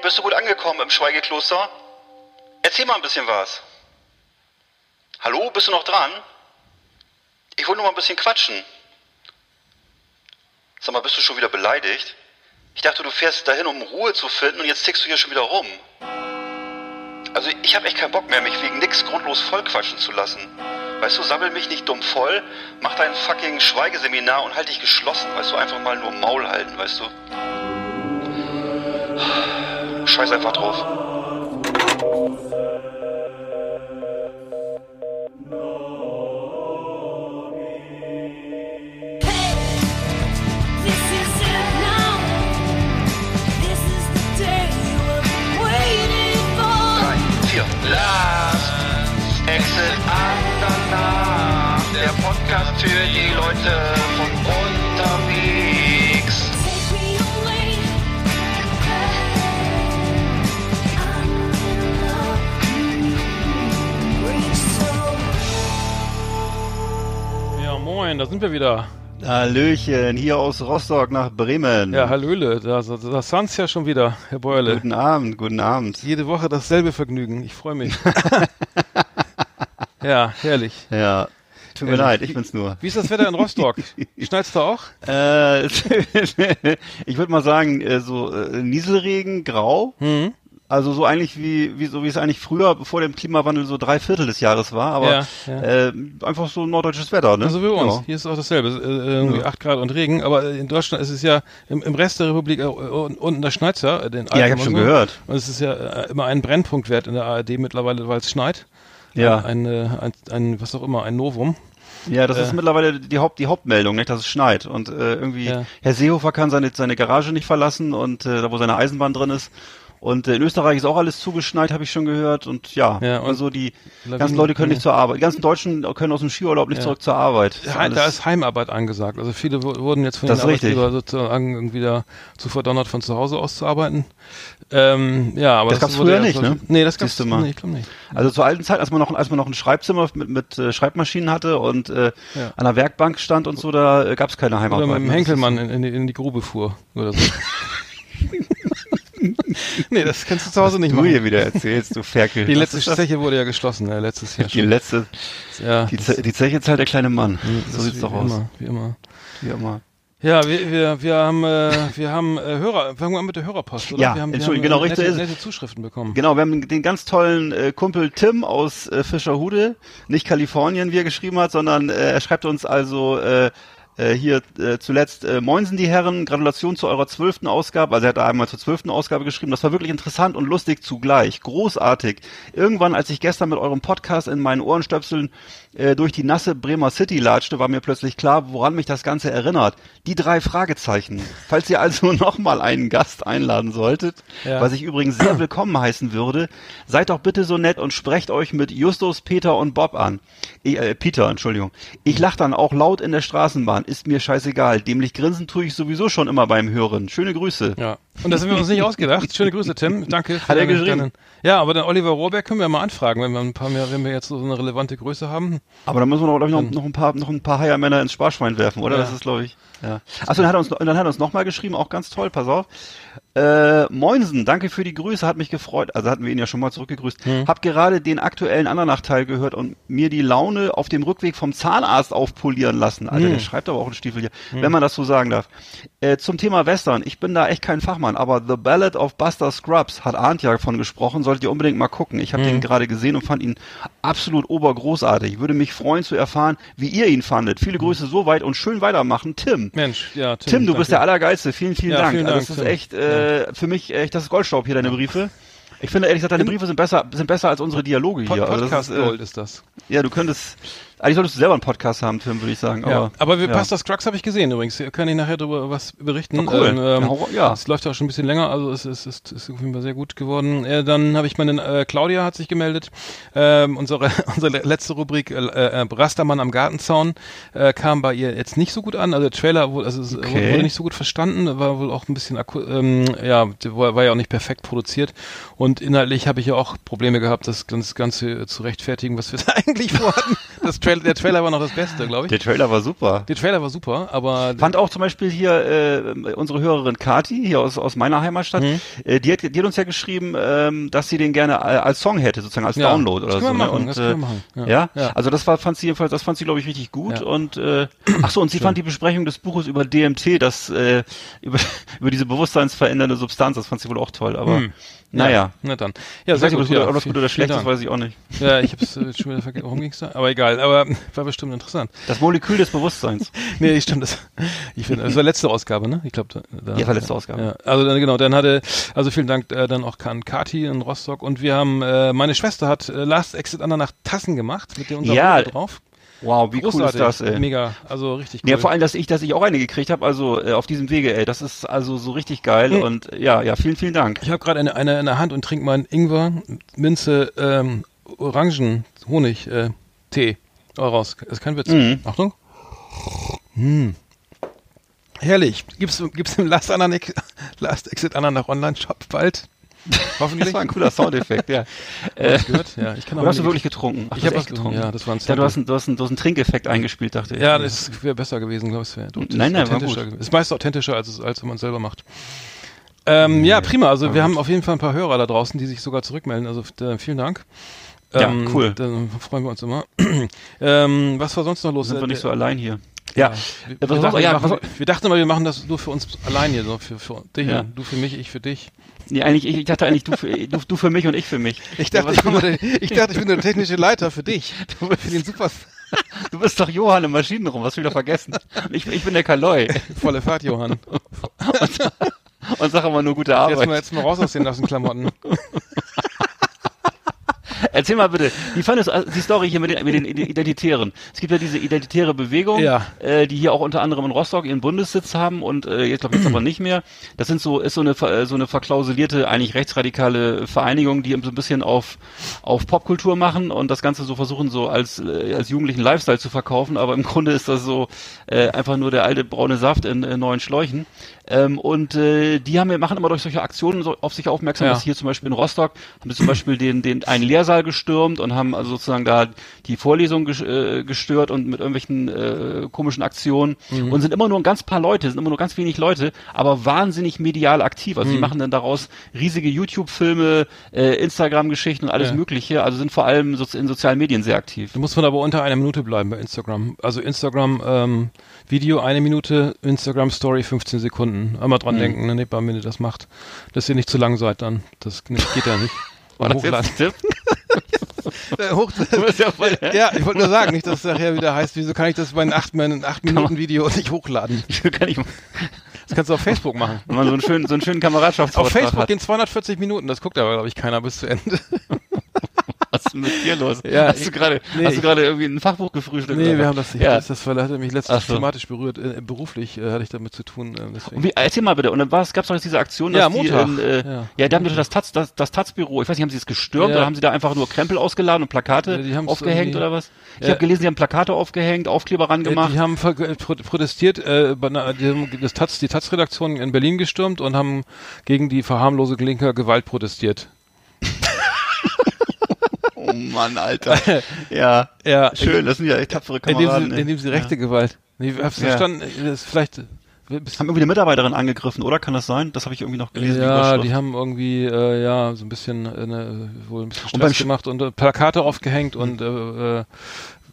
bist du gut angekommen im Schweigekloster? Erzähl mal ein bisschen was. Hallo, bist du noch dran? Ich wollte nur mal ein bisschen quatschen. Sag mal, bist du schon wieder beleidigt? Ich dachte, du fährst dahin, um Ruhe zu finden und jetzt tickst du hier schon wieder rum. Also ich habe echt keinen Bock mehr, mich wegen nix grundlos vollquatschen zu lassen. Weißt du, sammel mich nicht dumm voll, mach dein fucking Schweigeseminar und halt dich geschlossen, weißt du, einfach mal nur Maul halten, weißt du. For. Drei, vier. Last Exit Andernach. Der Podcast für die Leute moin, da sind wir wieder. Hallöchen, hier aus Rostock nach Bremen. Ja, Hallöle, da, da, da sind's ja schon wieder, Herr Beule. Guten Abend, guten Abend. Jede Woche dasselbe Vergnügen, ich freue mich. ja, herrlich. Ja, tut mir Ehrlich. leid, ich bin's nur. Wie ist das Wetter in Rostock? Schneit's da auch? Äh, ich würde mal sagen, äh, so äh, Nieselregen, grau. Hm? Also so eigentlich wie, wie so wie es eigentlich früher vor dem Klimawandel so drei Viertel des Jahres war, aber Ja, ja. Äh, einfach so norddeutsches Wetter, ne? Also wie bei uns. Ja. Hier ist auch dasselbe. Äh, irgendwie 8 Grad und Regen, aber in Deutschland ist es ja im, im Rest der Republik äh, un- unten da schneit's ja. äh, Den Ja, ich habe schon so. gehört. Und es ist ja äh, immer ein Brennpunktwert in der ARD mittlerweile, weil es schneit. Ja. Ein, ein, äh, ein, ein, was auch immer, ein Novum. Ja, das Äh. ist mittlerweile die Haupt die Hauptmeldung, nicht, dass es schneit und äh, irgendwie Ja. Herr Seehofer kann seine seine Garage nicht verlassen und äh, da wo seine Eisenbahn drin ist und äh, in Österreich ist auch alles zugeschneit, habe ich schon gehört und ja, Ja, und also die Lawinen- ganzen Leute können nicht zur Arbeit, die ganzen Deutschen können aus dem Skiurlaub nicht Ja. zurück zur Arbeit. Das ist da ist Heimarbeit angesagt. Also viele wu- wurden jetzt von Das den ist richtig. Arbeitgeber sozusagen irgendwie da zu verdonnert, von zu Hause aus zu arbeiten. Ähm, ja, aber Das gab's wurde früher ja nicht, ne? Nee, das gab's mal. Nee, ich glaube nicht. Also zur alten Zeit, als man noch, als man noch ein Schreibzimmer mit, mit äh, Schreibmaschinen hatte und äh, Ja. an der Werkbank stand und so, da äh, gab es keine Heimarbeit. Oder mit dem? Das Henkelmann in, in, die, in die Grube fuhr oder so. nee, das kannst du zu Hause ist, nicht du machen. hier wieder erzählst, du Ferkel. Die Was letzte? Zeche wurde ja geschlossen, ja, letztes Jahr Die schon. letzte, Ja, die, Ze die Zeche zahlt der kleine Mann. das so ist sieht's doch aus. Immer, wie immer. Wie immer. Ja, wir, wir, wir haben, äh, wir haben äh, Hörer, fangen wir an mit der Hörerpost, oder? Ja, wir haben, Entschuldigung, wir haben genau, nette, richtig es. nette Zuschriften bekommen. Genau, wir haben den ganz tollen äh, Kumpel Tim aus äh, Fischerhude, nicht Kalifornien, wie er geschrieben hat, sondern äh, er schreibt uns also äh, äh, hier äh, zuletzt äh, Moinsen die Herren, Gratulation zu eurer zwölften Ausgabe. Also er hat einmal zur zwölften Ausgabe geschrieben. Das war wirklich interessant und lustig zugleich. Großartig. Irgendwann, als ich gestern mit eurem Podcast in meinen Ohrenstöpseln äh, durch die nasse Bremer City latschte, war mir plötzlich klar, woran mich das Ganze erinnert. Die drei Fragezeichen. Falls ihr also nochmal einen Gast einladen solltet, Ja. was ich übrigens sehr willkommen heißen würde, seid doch bitte so nett und sprecht euch mit Justus, Peter und Bob an. Ich, äh, Peter, Entschuldigung. Ich lach dann auch laut in der Straßenbahn. Ist mir scheißegal. Dämlich grinsen tue ich sowieso schon immer beim Hören. Schöne Grüße. Ja. Und das haben wir uns nicht ausgedacht. Schöne Grüße, Tim. Danke. für Hat er deine- geschrieben? deine- ja, aber dann Oliver Rohrberg können wir mal anfragen, wenn wir ein paar mehr, wenn wir jetzt so eine relevante Größe haben. Aber da müssen wir glaube ich, noch, noch ein paar, noch ein paar Heiermänner ins Sparschwein werfen, oder? Ja. Das ist, glaube ich, ja. Achso, dann hat er uns, dann hat er uns nochmal geschrieben, auch ganz toll, pass auf. Äh, Moinsen, danke für die Grüße, hat mich gefreut. Also hatten wir ihn ja schon mal zurückgegrüßt. Hm. Hab gerade den aktuellen Andernach-Teil gehört und mir die Laune auf dem Rückweg vom Zahnarzt aufpolieren lassen. Alter, Hm. der schreibt aber auch einen Stiefel hier, wenn man das so sagen darf. Äh, zum Thema Western, ich bin da echt kein Fachmann, aber The Ballad of Buster Scrubs hat Arndt ja von gesprochen, solltet ihr unbedingt mal gucken. Ich habe Hm. den gerade gesehen und fand ihn absolut obergroßartig. Würde mich freuen zu erfahren, wie ihr ihn fandet. Viele Grüße soweit und schön weitermachen. Tim. Mensch, ja, Tim. Tim, du bist der Allergeilste. Vielen, vielen Ja, Dank. vielen also Dank, das ist Tim. echt äh, für mich echt das ist Goldstaub hier deine Briefe. Ich finde ehrlich gesagt, deine Briefe sind besser sind besser als unsere Dialoge hier. Also das Podcast ist, äh, Gold ist das. ja, du könntest eigentlich solltest du selber einen Podcast haben, Tim, würde ich sagen. Ja, Aber, aber wir ja. Pastor Scruggs habe ich gesehen übrigens. Kann ich nachher darüber was berichten. Oh, cool. Ähm, ähm, Ja, hau- ja. Es läuft ja auch schon ein bisschen länger, also es ist, ist, ist auf jeden Fall sehr gut geworden. Äh, dann habe ich meine, äh, Claudia hat sich gemeldet. Ähm, unsere, unsere letzte Rubrik, äh, äh, Rastermann am Gartenzaun, äh, kam bei ihr jetzt nicht so gut an. Also der Trailer wurde, also es Okay. wurde nicht so gut verstanden, war wohl auch ein bisschen, akku ähm, ja, war, ja auch nicht perfekt produziert. Und inhaltlich habe ich ja auch Probleme gehabt, das ganz- Ganze zu rechtfertigen, was wir da eigentlich vorhatten. Das Trail, der Trailer war noch das Beste, glaube ich. Der Trailer war super. Der Trailer war super, aber Fand auch zum Beispiel hier äh, unsere Hörerin Kati hier aus, aus meiner Heimatstadt, Mhm. äh, die, hat, die hat uns ja geschrieben, ähm, dass sie den gerne äh, als Song hätte, sozusagen als Ja, Download das oder so. wir ne? machen, Und, das äh, können wir machen, ja. Ja? Ja. also das war, fand sie jedenfalls, das fand sie glaube ich richtig gut. Ja. Und äh, ach so, und sie fand die Besprechung des Buches über DMT, das äh, über über diese bewusstseinsverändernde Substanz, das fand sie wohl auch toll. Aber Hm. naja. na dann. Ja, Ich weiß nicht, ob das gut, ob das gut oder schlecht ist, weiß ich auch nicht. Ja, ich habe es äh, schon wieder vergessen. Worum ging's da? Aber egal, aber war bestimmt interessant. Das Molekül des Bewusstseins. Nee, stimmt. Das, ich finde, das war letzte Ausgabe, ne? Ich glaube, da, Ja, war letzte Ausgabe. Ja, also dann, genau, dann hatte, also vielen Dank äh, dann auch an Kati in Rostock und wir haben, äh, meine Schwester hat äh, Last Exit Andernach Tassen gemacht mit der unser Ja. Drauf. Wow, wie cool ist Großartig, das, ey. mega, also richtig cool. Ja, vor allem, dass ich, dass ich auch eine gekriegt habe, also äh, auf diesem Wege, ey, das ist also so richtig geil Mhm. und ja, ja, vielen, vielen Dank. ich habe gerade eine, eine in der Hand und trinke meinen Ingwer, Minze, ähm, Orangen, Honig, äh, Tee. Oh, raus. Das ist kein Witz. Mhm. Achtung. Hm. Herrlich. Gibt's, gibt's im Last, Ananek, Last Exit Ananach Online Shop bald? Hoffentlich. Das war ein cooler Soundeffekt, ja. Äh, gehört? Ja, ich kann auch hast du wirklich getrunken? Ach, Ich habe was getrunken. Ja, das war ein Ja, du hast, einen, du, hast einen, du hast einen Trinkeffekt eingespielt, dachte ich. Ja, das wäre besser gewesen, glaube ich. Nein, nein, war gut. gewesen. Ist meist authentischer, als, es, als wenn man es selber macht. Ähm, ja, prima. Also wir haben auf jeden Fall ein paar Hörer da draußen, die sich sogar zurückmelden. Also äh, vielen Dank. Ja, Ähm, cool. Dann freuen wir uns immer. ähm, was war sonst noch los? sind wir Äh, nicht so allein hier. Ja, wir, wir, dachten, wir, ja, machen, wir dachten immer, wir machen das nur für uns allein hier, so für, für dich. Ja. Du für mich, ich für dich. nee, eigentlich, ich, ich dachte eigentlich, du für, du, du für mich und ich für mich. Ich Ja, dachte, was- ich, bin der, ich dachte, ich bin der technische Leiter für dich. für den super du bist doch Johann im Maschinenraum, hast du wieder vergessen. Und Ich, ich bin der Kaloi volle Fahrt, Johann. und sag immer nur gute Jetzt Arbeit. mal, jetzt mal raus aus den nassen Klamotten. Erzähl mal bitte, wie fandest du äh, die Story hier mit den, mit den Identitären? Es gibt ja diese identitäre Bewegung, Ja. äh, die hier auch unter anderem in Rostock ihren Bundessitz haben und äh, jetzt glaube ich jetzt aber nicht mehr. Das sind so ist so eine so eine verklausulierte eigentlich rechtsradikale Vereinigung, die so ein bisschen auf auf Popkultur machen und das Ganze so versuchen so als äh, als jugendlichen Lifestyle zu verkaufen, aber im Grunde ist das so äh, einfach nur der alte braune Saft in äh, neuen Schläuchen. Ähm, und äh, die haben machen immer durch solche Aktionen so auf sich aufmerksam, Ja. dass hier zum Beispiel in Rostock haben sie zum Beispiel den den einen Lehrsaal gestürmt und haben also sozusagen da die Vorlesung äh, gestört und mit irgendwelchen äh, komischen Aktionen Mhm. und sind immer nur ein ganz paar Leute, sind immer nur ganz wenig Leute, aber wahnsinnig medial aktiv. Also die Mhm. machen dann daraus riesige YouTube-Filme, äh, Instagram-Geschichten und alles Ja. Mögliche. Also sind vor allem so in sozialen Medien sehr aktiv. Da muss man aber unter einer Minute bleiben bei Instagram. Also Instagram ähm, Video eine Minute, Instagram Story 15 Sekunden. Einmal dran Mhm. denken, ne, wenn ihr das macht, dass ihr nicht zu lang seid dann. Das nicht, geht ja nicht. War das jetzt ein Tipp? Äh, hoch, ja ja, ich wollte nur sagen, nicht, dass es nachher wieder heißt, wieso kann ich das bei einem 8, mein 8 Minuten Video nicht hochladen? kann ich, Das kannst du auf Facebook machen. wenn man so einen schönen, so einen schönen Kameradschaftsvortrag Auf Facebook hat. gehen 240 Minuten, das guckt aber, glaube ich, keiner bis zu Ende. Was ist denn mit dir los? Ja, hast du gerade, nee, hast du ich- gerade irgendwie ein Fachbuch gefrühstückt? Nee, oder wir haben das nicht. Ja. Das, das war, hat mich letztens so. thematisch berührt. Äh, beruflich äh, hatte ich damit zu tun. Äh. Und wie, erzähl mal bitte, und dann gab es doch jetzt diese Aktion, dass Ja, die, Montag. in, äh, Ja. ja. die haben doch das Taz, das, das Taz-Büro, ich weiß nicht, haben sie es gestürmt Ja. oder haben sie da einfach nur Krempel ausgeladen und Plakate Ja, die aufgehängt oder was? Ich Ja. habe gelesen, die haben Plakate aufgehängt, Aufkleber ran Äh, gemacht. Die haben äh, protestiert, äh, die das Taz, die Taz-Redaktion in Berlin gestürmt und haben gegen die Verharmlosung linker Gewalt protestiert. oh Mann, Alter. ja, Ja, schön, das sind ja echt tapfere Kameraden. sie, ey. indem sie rechte Gewalt. Nee, hab's Ja. verstanden. Das ist vielleicht. haben irgendwie eine Mitarbeiterin angegriffen, oder? Kann das sein? Das habe ich irgendwie noch gelesen. ja, Überschrift. die haben irgendwie äh, ja so ein bisschen äh, ne, wohl ein bisschen Und Stress Sch- gemacht und äh, Plakate aufgehängt und äh, äh,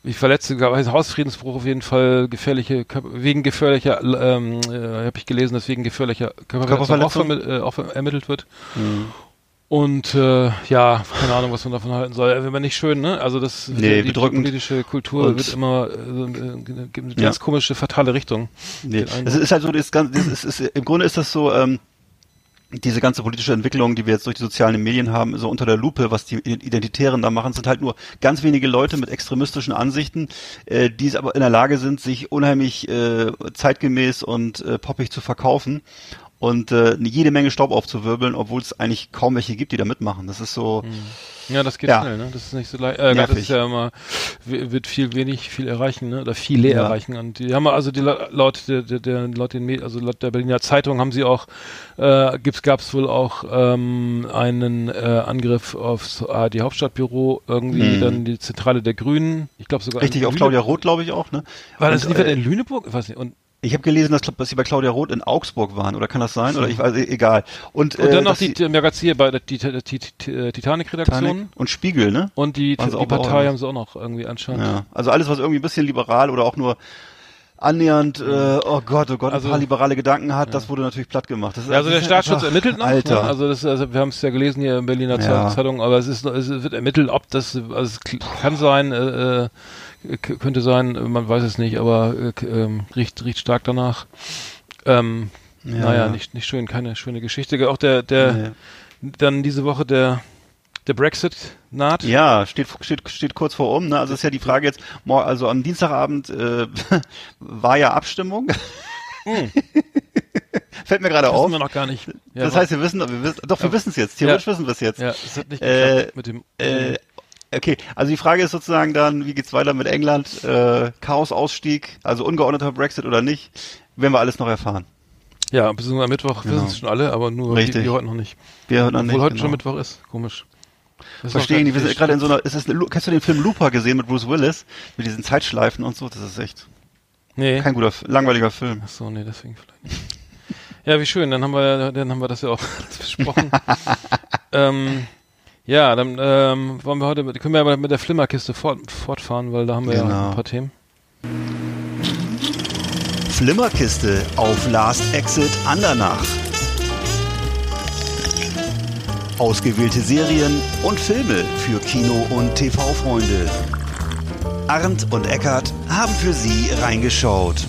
ich verletzte Hausfriedensbruch auf jeden Fall gefährliche wegen gefährlicher ähm, äh, habe ich gelesen, dass wegen gefährlicher Körperverletzung auch, Körperverletzung? vermi- äh, auch ermittelt wird. Mhm. Und äh, ja, keine Ahnung, was man davon halten soll. Äh, Wenn nicht schön, ne? Also das Nee, die, bedrückend. politische Kultur Und- wird immer äh, so, äh, gibt eine Ja. ganz komische, fatale Richtung. Nee, es ist halt so, das ganze, das ist, ist, im Grunde ist das so, ähm, diese ganze politische Entwicklung, die wir jetzt durch die sozialen Medien haben, so unter der Lupe, was die Identitären da machen, sind halt nur ganz wenige Leute mit extremistischen Ansichten, äh, die es aber in der Lage sind, sich unheimlich äh, zeitgemäß und äh, poppig zu verkaufen und äh, jede Menge Staub aufzuwirbeln, obwohl es eigentlich kaum welche gibt, die da mitmachen. Das ist so, Ja, das geht Ja. schnell, ne? Das ist nicht so leicht. Äh, das ist ja immer, wird viel wenig, viel erreichen, ne? Oder viele Ja. erreichen. Und die haben also die, la- laut der, der, der laut den Med- also laut der Berliner Zeitung haben sie auch, äh, gibt's, gab's wohl auch ähm, einen äh, Angriff aufs ARD Hauptstadtbüro, irgendwie Hm. dann die Zentrale der Grünen. Ich glaube sogar Richtig, auf Lüne- Claudia Roth, glaube ich auch, ne? War das Und, nicht äh, in Lüneburg? Ich weiß nicht. Und, Ich habe gelesen, dass, dass sie bei Claudia Roth in Augsburg waren, oder kann das sein? Oder ich weiß, e- egal. Und, und äh, dann noch dass die, Magazin bei der die, die Titanic-Redaktion. Titanic und Spiegel, ne? Und die, die Partei haben sie auch noch irgendwie anscheinend. Ja. Also alles, was irgendwie ein bisschen liberal oder auch nur annähernd, äh, oh Gott, oh Gott, Also- ein paar liberale Gedanken hat, das wurde natürlich platt gemacht. Ja, also der Staatsschutz ermittelt noch. Alter. Ne? Also, das, also wir haben es ja gelesen hier in Berliner Ja. Zeitung, aber es ist noch- es wird ermittelt, ob das also es kann sein, äh, äh, könnte sein, äh, man weiß es nicht, aber äh, ähm, riecht riecht stark danach. Ähm, Ja, naja, ja. nicht nicht schön, keine schöne Geschichte. Auch der der Nee. dann diese Woche der der Brexit naht. Ja, steht, steht, steht kurz vor um. Ne? Also ist ja die Frage jetzt, also am Dienstagabend äh, war ja Abstimmung. Fällt mir gerade auf. wissen wir noch gar nicht. Ja, das heißt, wir wissen, wir wissen doch, wir wissen es jetzt. Theoretisch Ja. wissen wir es jetzt. ja, es hat nicht Äh, geklappt mit dem Äh, okay, also die Frage ist sozusagen dann, wie geht's weiter mit England? Äh, Chaos-Ausstieg, also ungeordneter Brexit oder nicht? Werden wir alles noch erfahren. ja, bis am Mittwoch Genau. wissen es schon alle, aber nur Richtig. die, die heute noch nicht. Wir hören dann Obwohl nicht. heute genau. schon Mittwoch ist. Komisch. Das Verstehen noch die, wir sind gerade in so einer, ist es, eine kennst du den Film Looper gesehen mit Bruce Willis? Mit diesen Zeitschleifen und so, das ist echt Nee. kein guter, langweiliger Film. Ach so, nee, deswegen vielleicht. Ja, wie schön, dann haben wir, dann haben wir das ja auch besprochen. ähm, ja, dann ähm, wollen wir heute, mit, können wir aber mit der Flimmerkiste fort, fortfahren, weil da haben wir ja Genau. ein paar Themen. Flimmerkiste auf Last Exit Andernach. Ausgewählte Serien und Filme für Kino- und TV-Freunde. Arndt und Eckart haben für Sie reingeschaut.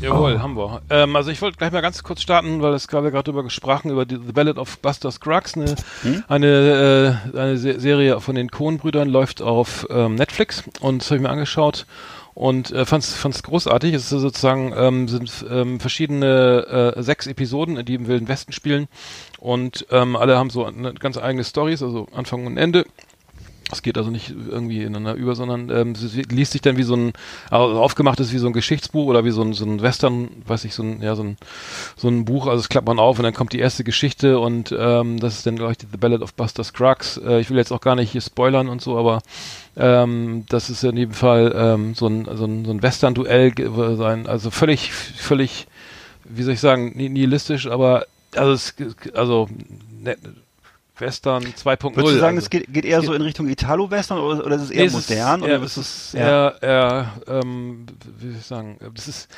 Jawohl, haben wir. Ähm, also ich wollte gleich mal ganz kurz starten, weil es gerade gerade darüber gesprochen, über die, The Ballad of Buster Scruggs, eine, eine, äh, eine Se Serie von den Coen-Brüdern, läuft auf ähm, Netflix und das habe ich mir angeschaut und äh, fand's fand's großartig. Es ist sozusagen ähm, sind ähm, verschiedene äh, sechs Episoden, die im Wilden Westen spielen und ähm, alle haben so eine ganz eigene Stories, also Anfang und Ende. Es geht also nicht irgendwie ineinander über, sondern ähm, es liest sich dann wie so ein also aufgemacht ist wie so ein Geschichtsbuch oder wie so ein, so ein Western, weiß ich, so ein ja so ein so ein Buch. Also es klappt man auf und dann kommt die erste Geschichte und ähm, das ist dann glaube ich The Ballad of Buster Scruggs. Äh, ich will jetzt auch gar nicht hier spoilern und so, aber ähm, das ist in jedem Fall ähm, so ein so ein, so ein Western-Duell sein, also völlig völlig wie soll ich sagen ni- nihilistisch, aber also es also ne, Western 2.0. Würdest du sagen, also. es geht, geht eher so in Richtung Italo-Western oder, oder ist es eher es modern? Ist, oder eher, ist es ist ja. eher, eher ähm, wie soll ich sagen, das ist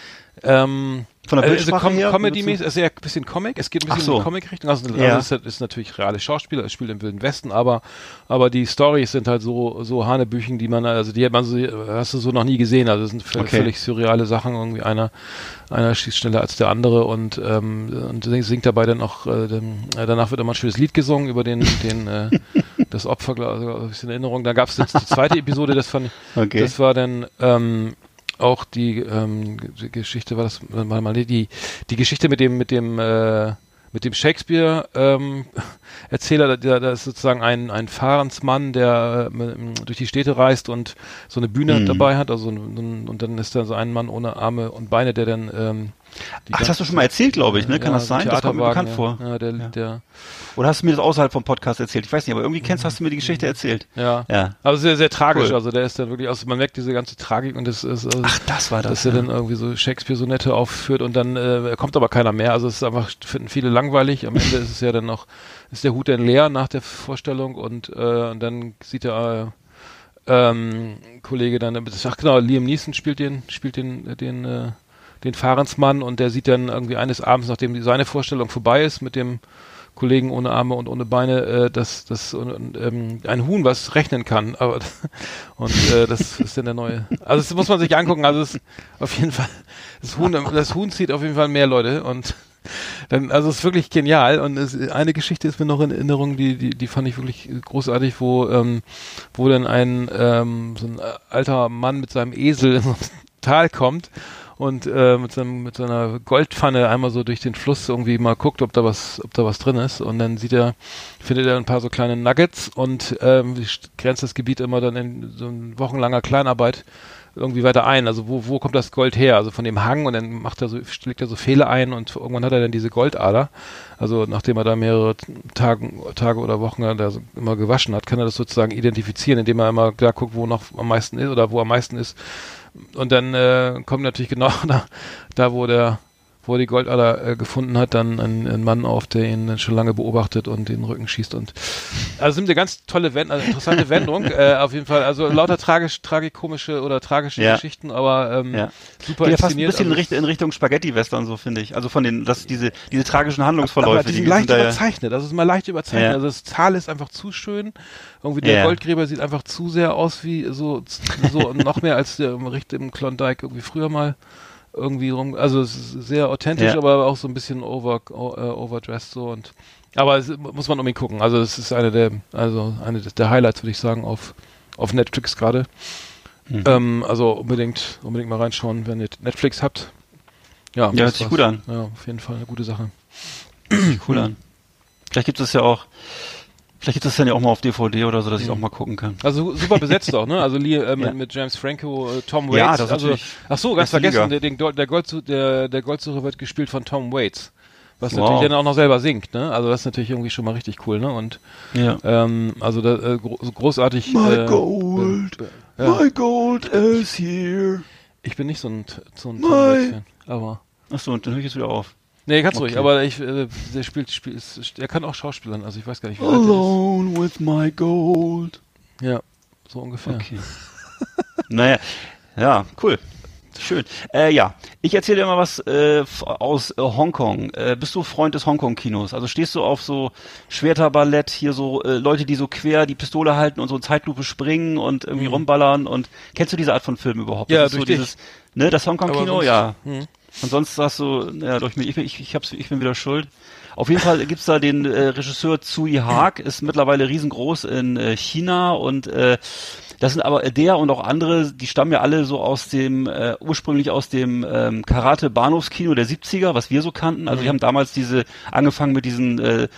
ähm, Von der also Bildsprache Com her, es ist eher ein bisschen Comic, es geht ein bisschen so. in die Comic-Richtung, also, Ja. also es ist, ist natürlich reale Schauspieler, es spielt im Wilden Westen, aber aber die Stories sind halt so so Hanebüchen, die man also die hat man so hast du so noch nie gesehen, also es sind völlig, Okay. völlig surreale Sachen, irgendwie einer einer schießt schneller als der andere und ähm, und singt dabei dann auch äh, äh, danach wird immer ein schönes Lied gesungen über den den äh, das Opfer, also ein bisschen Erinnerung. Da gab es jetzt die zweite Episode, das fand ich, Okay. das war dann ähm, auch die, ähm, Geschichte, war das mal, mal die, die Geschichte mit dem, mit dem, äh, mit dem Shakespeare ähm, Erzähler, der, der ist sozusagen ein, ein Fahrensmann, der äh, durch die Städte reist und so eine Bühne Mhm. dabei hat, also ein- und dann ist da so ein Mann ohne Arme und Beine, der dann ähm, die Ach, das hast du schon mal erzählt, glaube ich, ne? Kann ja, das sein? Das kommt mir bekannt ja. vor. Ja, der, der Oder hast du mir das außerhalb vom Podcast erzählt? Ich weiß nicht, aber irgendwie kennst, hast du mir die Geschichte erzählt. ja. Ja. Also sehr, sehr tragisch. Cool. Also der ist dann wirklich, also man merkt diese ganze Tragik und das ist, also, Ach, das war das. dass er dann irgendwie so Shakespeare-Sonette aufführt und dann äh, kommt aber keiner mehr. Also es ist einfach, finden viele langweilig. Am Ende ist es ja dann noch, ist der Hut dann leer nach der Vorstellung und, äh, und dann sieht der äh, ähm, Kollege dann, ach genau, Liam Neeson spielt den, spielt den, den, äh, den Fahrensmann und der sieht dann irgendwie eines Abends, nachdem seine Vorstellung vorbei ist mit dem Kollegen ohne Arme und ohne Beine, äh, dass das ähm, ein Huhn was rechnen kann. Aber und äh, das ist dann der neue. Also das muss man sich angucken. Also es auf jeden Fall das Huhn, das Huhn zieht auf jeden Fall mehr Leute und dann, also es ist wirklich genial und es, eine Geschichte ist mir noch in Erinnerung, die, die, die fand ich wirklich großartig, wo, ähm, wo dann ein, ähm, so ein alter Mann mit seinem Esel in Tal kommt und äh, mit, seinem, mit seiner Goldpfanne einmal so durch den Fluss irgendwie mal guckt, ob da was, ob da was drin ist. Und dann sieht er, findet er ein paar so kleine Nuggets und ähm, grenzt das Gebiet immer dann in so ein wochenlanger Kleinarbeit irgendwie weiter ein. Also wo, wo kommt das Gold her? Also von dem Hang und dann macht er so, legt er so Fehler ein und irgendwann hat er dann diese Goldader. Also nachdem er da mehrere Tage, Tage oder Wochen da immer gewaschen hat, kann er das sozusagen identifizieren, indem er immer da guckt, wo noch am meisten ist oder wo am meisten ist. Und dann äh, kommt natürlich genau da, da wo der wo er die Goldader äh, gefunden hat, dann ein, ein Mann auf, der ihn schon lange beobachtet und den Rücken schießt und also sind eine ganz tolle Wend also interessante Wendung äh, auf jeden Fall also lauter tragisch tragikomische oder tragische Ja. Geschichten aber ähm, Ja. super ja fast ein bisschen in, also, in Richtung Spaghetti-Western, so finde ich. Also von den, dass diese, diese tragischen aber Handlungsverläufe, die sind die leicht sind überzeichnet also es ist mal leicht überzeichnet Ja. also das Tal ist einfach zu schön irgendwie der. Goldgräber sieht einfach zu sehr aus wie so so noch mehr als der im Richt im Klondike irgendwie früher mal irgendwie rum, also es ist sehr authentisch, Ja. aber auch so ein bisschen over, äh, overdressed so und aber es muss man unbedingt gucken. Also es ist eine der, also eine der Highlights, würde ich sagen, auf, auf Netflix gerade. Mhm. Ähm, also unbedingt, unbedingt mal reinschauen, wenn ihr Netflix habt. Ja, Ja, hört sich gut an. Ja, auf jeden Fall eine gute Sache. Sieht cool an. Vielleicht gibt es ja auch, vielleicht gibt es dann ja auch mal auf DVD oder so, dass ich Mhm. auch mal gucken kann. Also super besetzt auch, ne? Also Lee, äh, mit, Ja. mit James Franco, äh, Tom Waits. Ja, das also, ach so, ganz vergessen, der, der, Goldsu der, der Goldsucher wird gespielt von Tom Waits. Was Wow. natürlich dann auch noch selber singt, ne? Also das ist natürlich irgendwie schon mal richtig cool, ne? Und Ja. ähm, also da, äh, gro so großartig. My äh, gold. My gold is here. Ich bin nicht so ein, so ein Tom Waits-Fan, aber Achso, und dann höre ich jetzt wieder auf. Nee, ganz ruhig. Okay. Aber ich, äh, der spielt, spielt ist, er kann auch Schauspielern. Also ich weiß gar nicht, wie alt Alone with my gold. Ja, so ungefähr. Okay. naja, ja, cool. Schön. Äh, ja, ich erzähle dir mal was äh, aus äh, Hongkong. Äh, bist du Freund des Hongkong-Kinos? Also stehst du auf so Schwerterballett, hier so äh, Leute, die so quer die Pistole halten und so in Zeitlupe springen und irgendwie rumballern und kennst du diese Art von Film überhaupt? Mhm. Ja, das ist so dieses, ne, das Hongkong-Kino, ja. Hm. Und sonst sagst du, ja, durch mich, ich, bin- ich, ich, hab's, ich bin wieder schuld. Auf jeden Fall gibt's da den äh, Regisseur Tsui Haag, ist mittlerweile riesengroß in äh, China und äh, das sind aber der und auch andere, die stammen ja alle so aus dem, äh, ursprünglich aus dem ähm, Karate-Bahnhofskino der 70er, was wir so kannten. Also die haben damals diese, angefangen mit diesen, äh,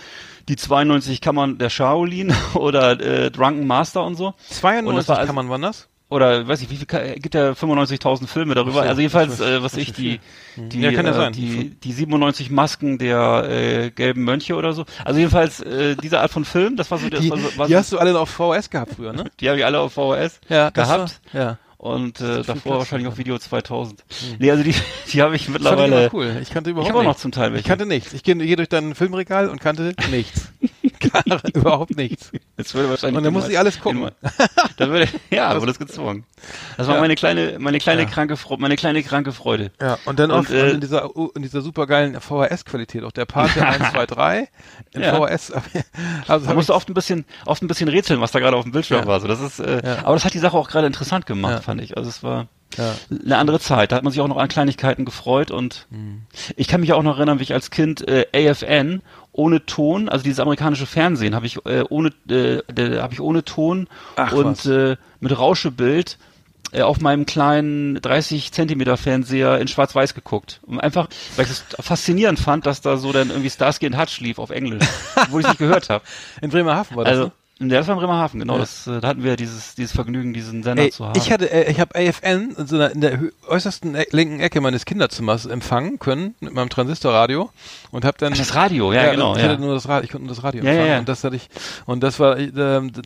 die 92 Kammern der Shaolin oder äh, Drunken Master und so. Und das 92 war also- kann man, wann das? Oder weiß ich, wie viel ka- gibt ja 95.000 Filme darüber. So, also jedenfalls, äh, was ich die, die, Ja, ja äh, die, die 97 Masken der äh, gelben Mönche oder so. Also jedenfalls äh, diese Art von Film, das war so, das Die, war so, war die hast du alle auf VHS gehabt früher, ne? die habe ich alle auf VHS das gehabt War, ja. und äh, davor Platz wahrscheinlich auf Video 2000. Nee, also die, die habe ich ich mittlerweile. immer cool. Ich kannte überhaupt Ich auch noch nichts. zum Teil welche. Ich kannte nichts. Ich gehe gehe durch dein Filmregal und kannte nichts. Gar, überhaupt nichts. Das würde wahrscheinlich Und dann musste ich alles gucken. Da würde, ja, wurde es gezwungen. Das war Ja. meine kleine, meine kleine Ja. kranke Freude, meine kleine kranke Freude. Ja, und dann auf, äh, in dieser in dieser supergeilen VHS-Qualität, auch der Pate 1, 2, 3 in Ja. VHS. Also Da musst du oft ein bisschen, oft ein bisschen rätseln, was da gerade auf dem Bildschirm war. So, das ist, äh, aber das hat die Sache auch gerade interessant gemacht, fand ich. Also es war ja. eine andere Zeit. Da hat man sich auch noch an Kleinigkeiten gefreut und ich kann mich auch noch erinnern, wie ich als Kind äh, AFN ohne Ton, also dieses amerikanische Fernsehen, habe ich äh, ohne, äh, habe ich ohne Ton Ach, und äh, mit Rauschebild äh, auf meinem kleinen 30 Zentimeter Fernseher in Schwarz-Weiß geguckt. Und einfach, weil ich es faszinierend fand, dass da so dann irgendwie Starsky and Hutch lief auf Englisch, wo ich es nicht gehört habe. In Bremerhaven war das. Also, ne? Der ist in Bremerhaven, genau. Ja. Das, äh, da hatten wir dieses, dieses Vergnügen, diesen Sender Ey, zu haben. ich hatte, äh, ich habe AFN in, so einer, in der äußersten e linken Ecke meines Kinderzimmers empfangen können mit meinem Transistorradio und habe dann Ach, das Radio, ja, genau. Ich Ja. hatte nur das Radio, ich konnte nur das Radio Ja, ja, empfangen ja. und das hatte ich und das war äh,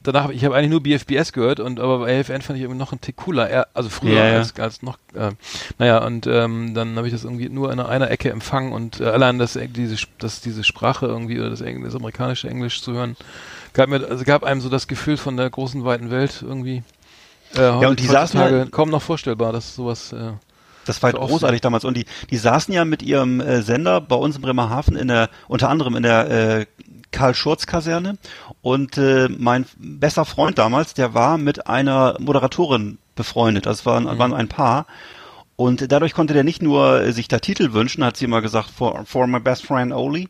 danach hab ich habe eigentlich nur BFBS gehört und aber bei AFN fand ich irgendwie noch einen Tick cooler, also früher Ja, ja. als als noch äh, naja und ähm, dann habe ich das irgendwie nur in einer Ecke empfangen und äh, allein das äh, diese dass diese Sprache irgendwie oder das, Engl das amerikanische Englisch zu hören gab mir also gab einem so das Gefühl von der großen weiten Welt irgendwie äh, ja, und die saßen ja- kaum noch vorstellbar, dass sowas äh, Das war So halt großartig damals. Und die, die saßen ja mit ihrem äh, Sender bei uns in Bremerhaven in der, unter anderem in der äh, Karl-Schurz-Kaserne. Und äh, mein bester Freund damals, der war mit einer Moderatorin befreundet. Das waren, waren ein Paar. Und dadurch konnte der nicht nur äh, sich da Titel wünschen, hat sie immer gesagt, for, for my best friend Oli,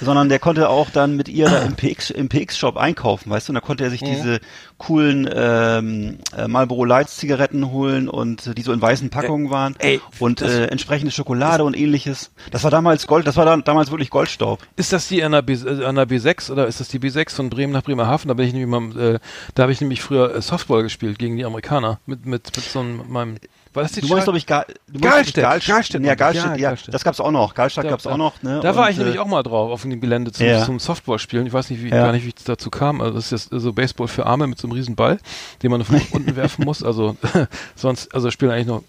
sondern der konnte auch dann mit ihr da im PX, im PX-Shop einkaufen, weißt du, und da konnte er sich diese coolen ähm, äh, Marlboro Lights Zigaretten holen und die so in weißen Packungen waren ey, und das- äh, entsprechende Schokolade und ähnliches. Das war damals Gold, das war dann, damals wirklich Goldstaub. Ist das die an der, B, an der B6 oder ist das die B6 von Bremen nach Bremerhaven? Da bin ich nämlich mal, äh, da habe ich nämlich früher äh, Softball gespielt gegen die Amerikaner mit mit mit so einem meinem war das die Du meinst, glaube ich, Ga du Galstedt, Galstedt, Galstedt ja, Galstedt, ja, Galstedt. das gab's auch noch. Galstadt gab's da- auch noch, ne? Da war Und, ich nämlich äh, auch mal drauf auf dem Gelände zum, Ja. zum Softball spielen. Ich weiß nicht, wie Ja. gar nicht, wie es dazu kam. Also das ist jetzt so Baseball für Arme mit so einem riesen Ball, den man von unten werfen muss. Also sonst, also spielen eigentlich noch die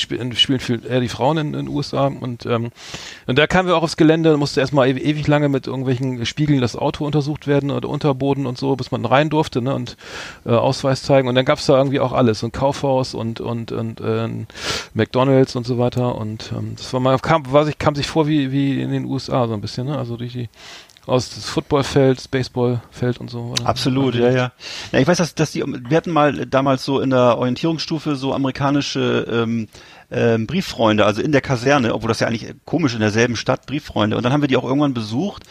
spielen, spielen viel eher die Frauen in den USA und ähm, und da kamen wir auch aufs Gelände, musste erstmal ew ewig lange mit irgendwelchen Spiegeln das Auto untersucht werden oder Unterboden und so, bis man rein durfte, ne, und äh, Ausweis zeigen. Und dann gab's da irgendwie auch alles, ein Kaufhaus und und und äh, McDonald's und so weiter. Und ähm, das war mal kam, war sich kam sich vor wie wie in den USA so ein bisschen, ne, also durch die aus das Footballfeld, das Baseballfeld und so. Oder? Absolut, ja, ja. Ja, ich weiß, dass, dass die, wir hatten mal damals so in der Orientierungsstufe so amerikanische ähm, ähm, Brieffreunde, also in der Kaserne, obwohl das ja eigentlich komisch in derselben Stadt Brieffreunde. Und dann haben wir die auch irgendwann besucht.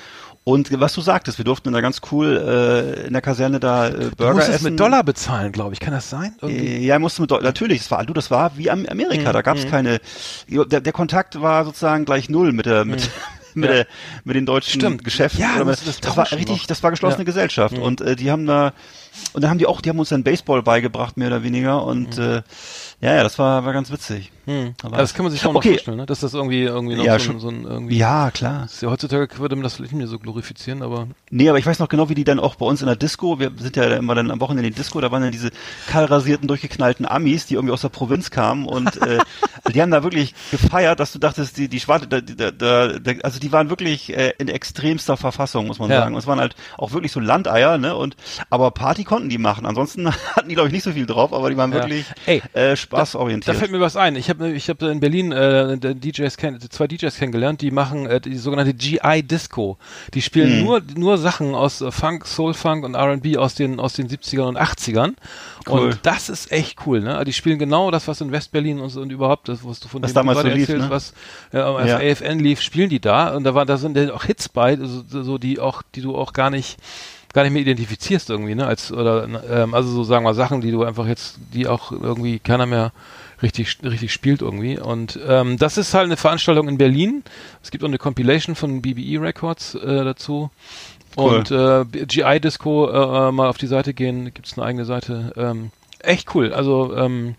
Und was du sagtest, wir durften da ganz cool äh, in der Kaserne da äh, Du Burger musstest essen. mit Dollar bezahlen, glaube ich. Kann das sein? Irgendwie? Äh, Ja, musste mit Deu- natürlich, das war du, das war wie am Amerika, Mhm, da gab es keine der, der Kontakt war sozusagen gleich null mit der mit, mit, Ja. der, mit den deutschen Stimmt. Geschäften. Ja, mit, das das war richtig, noch. das war geschlossene Ja. Mhm. Gesellschaft und äh, die haben da und dann haben die auch, die haben uns dann Baseball beigebracht mehr oder weniger Mhm. und äh, ja, ja, das war war ganz witzig. Hm. Aber- Ja, das kann man sich schon Okay. mal vorstellen, ne? dass das irgendwie irgendwie noch Ja, so, ein- schon. so ein irgendwie. Ja, klar. Ja, heutzutage würde man das vielleicht nicht mehr so glorifizieren, aber Nee, aber ich weiß noch genau, wie die dann auch bei uns in der Disco, wir sind ja immer dann am Wochenende in die Disco, da waren dann diese kahlrasierten, durchgeknallten Amis, die irgendwie aus der Provinz kamen und äh, die haben da wirklich gefeiert, dass du dachtest, die, die Schwarte, da, da, da, da, also die waren wirklich äh, in extremster Verfassung, muss man Ja. sagen. Und es waren halt auch wirklich so Landeier, ne? Und aber Party konnten die machen. Ansonsten hatten die, glaube ich, nicht so viel drauf, aber die waren wirklich Ey, äh, Da spaßorientiert. fällt mir was ein. Ich habe ich hab in Berlin äh, DJs kenn, zwei DJs kennengelernt, die machen äh, die sogenannte GI Disco. Die spielen Mhm. nur nur Sachen aus äh, Funk, Soul Funk und R&B aus den aus den 70ern und 80ern. Cool. Und das ist echt cool, ne? Die spielen genau das, was in Westberlin und, und überhaupt das, was du von Was dem damals so lief, erzählst, ne? was äh, auf Ja. AFN lief, spielen die da und da war da sind auch Hits bei, so, so die auch die du auch gar nicht gar nicht mehr identifizierst irgendwie, ne? Als oder ähm, also so sagen wir Sachen, die du einfach jetzt, die auch irgendwie keiner mehr richtig richtig spielt irgendwie. Und ähm, das ist halt eine Veranstaltung in Berlin. Es gibt auch eine Compilation von BBE Records äh, dazu. Cool. Und äh, GI Disco äh, äh, mal auf die Seite gehen, gibt's eine eigene Seite. Ähm, echt cool. Also ähm,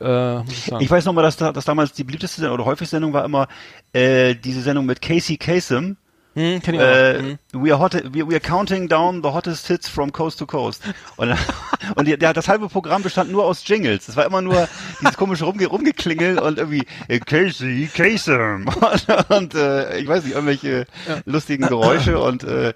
äh, ich. Ich weiß noch mal, dass, da, dass damals die beliebteste Sendung oder häufigste Sendung war immer äh, diese Sendung mit Casey Kasem. Hm, kenn ich. Äh, Hm. we, are hot, we, we are counting down the hottest hits from coast to coast. Und, und der, das halbe Programm bestand nur aus Jingles. Es war immer nur dieses komische Rumge Rumgeklingel und irgendwie äh, Casey Kasem. Und, und äh, ich weiß nicht, irgendwelche lustigen Geräusche und äh,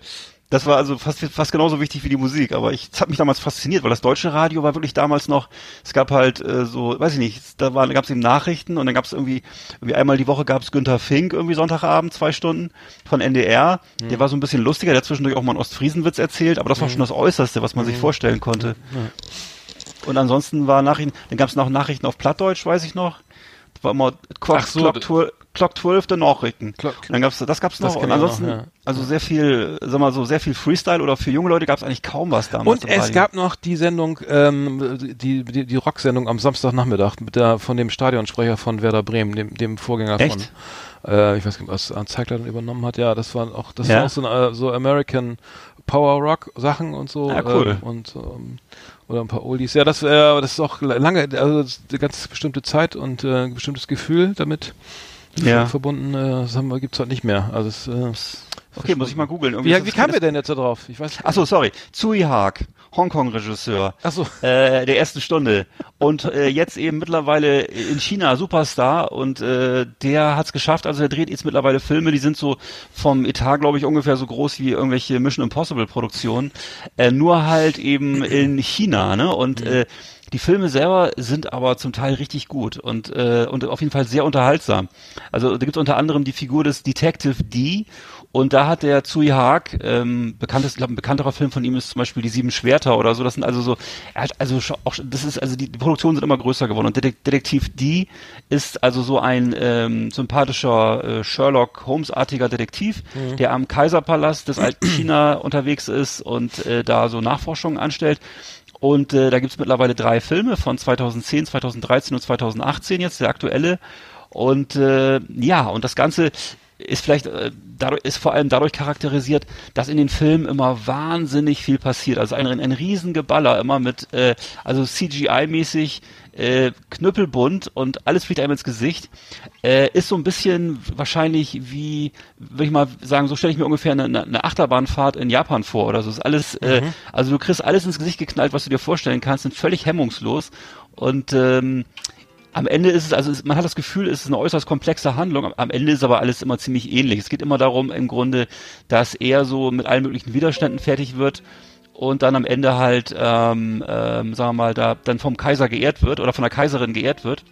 das war also fast, fast genauso wichtig wie die Musik, aber ich, das hat mich damals fasziniert, weil das deutsche Radio war wirklich damals noch, es gab halt äh, so, weiß ich nicht, da gab es eben Nachrichten und dann gab es irgendwie, irgendwie einmal die Woche gab es Günther Fink, irgendwie Sonntagabend, zwei Stunden von NDR. Der war so ein bisschen lustiger, der hat zwischendurch auch mal einen Ostfriesenwitz erzählt, aber das war schon das Äußerste, was man sich vorstellen konnte. Und ansonsten war Nachrichten, dann gab es noch Nachrichten auf Plattdeutsch, weiß ich noch. War immer Clock, so, Clock, das- 12, Clock 12 der Nachrichten. Clock- Und dann gab's, das gab's noch. Das und auch noch, ansonsten, ja. also sehr viel, sag mal so, sehr viel Freestyle oder für junge Leute gab's eigentlich kaum was damals. Und es Radio. gab noch die Sendung, ähm, die, die, die Rocksendung am Samstagnachmittag mit der von dem Stadionsprecher von Werder Bremen, dem, dem Vorgänger Echt? von, äh, ich weiß nicht, was Zeigler dann übernommen hat. Ja, das war auch, das Ja? war auch so, äh, so American Power Rock Sachen und so. Ja, cool. ähm, und ähm, oder ein paar Oldies. Ja, das, äh, das ist auch lange, also eine ganz bestimmte Zeit und äh, ein bestimmtes Gefühl damit Ja. verbunden. Äh, das haben wir, gibt's halt nicht mehr. Also es, äh, Okay, muss ich mal googeln. Irgendwie wie, wie kamen wir denn jetzt da drauf? Ich weiß. Ach so, sorry. Tsui Haag, Hongkong-Regisseur. So. Äh, der ersten Stunde. Und äh, jetzt eben mittlerweile in China Superstar und äh, der hat's geschafft, also der dreht jetzt mittlerweile Filme, die sind so vom Etat, glaube ich, ungefähr so groß wie irgendwelche Mission Impossible Produktionen. Äh, nur halt eben in China, ne? Und äh, die Filme selber sind aber zum Teil richtig gut und, äh, und auf jeden Fall sehr unterhaltsam. Also da gibt's unter anderem die Figur des Detective D Und da hat der Tsui Haag, ähm, bekanntes, ich glaube, ein bekannterer Film von ihm ist zum Beispiel die Sieben Schwerter oder so. Das sind also so, er hat also schon auch, das ist also die, die Produktionen sind immer größer geworden. Und Detek- Detektiv D ist also so ein ähm, sympathischer äh, Sherlock Holmes-artiger Detektiv, der am Kaiserpalast des alten China unterwegs ist und äh, da so Nachforschungen anstellt. Und äh, da gibt's mittlerweile drei Filme von 2010, 2013 und 2018 jetzt, der aktuelle. Und äh, ja, und das Ganze ist vielleicht äh, dadurch, ist vor allem dadurch charakterisiert, dass in den Filmen immer wahnsinnig viel passiert. Also ein, ein Riesengeballer immer mit, äh, also CGI-mäßig äh, knüppelbunt und alles fliegt einem ins Gesicht. Äh, ist so ein bisschen wahrscheinlich wie, würde ich mal sagen, so stelle ich mir ungefähr eine, eine Achterbahnfahrt in Japan vor oder so. Ist alles, äh, also du kriegst alles ins Gesicht geknallt, was du dir vorstellen kannst, sind völlig hemmungslos und ähm, am Ende ist es, also man hat das Gefühl, es ist eine äußerst komplexe Handlung. Am- Ende ist aber alles immer ziemlich ähnlich. Es geht immer darum, im Grunde, dass er so mit allen möglichen Widerständen fertig wird und dann am Ende halt, ähm, ähm, sagen wir mal, da dann vom Kaiser geehrt wird oder von der Kaiserin geehrt wird.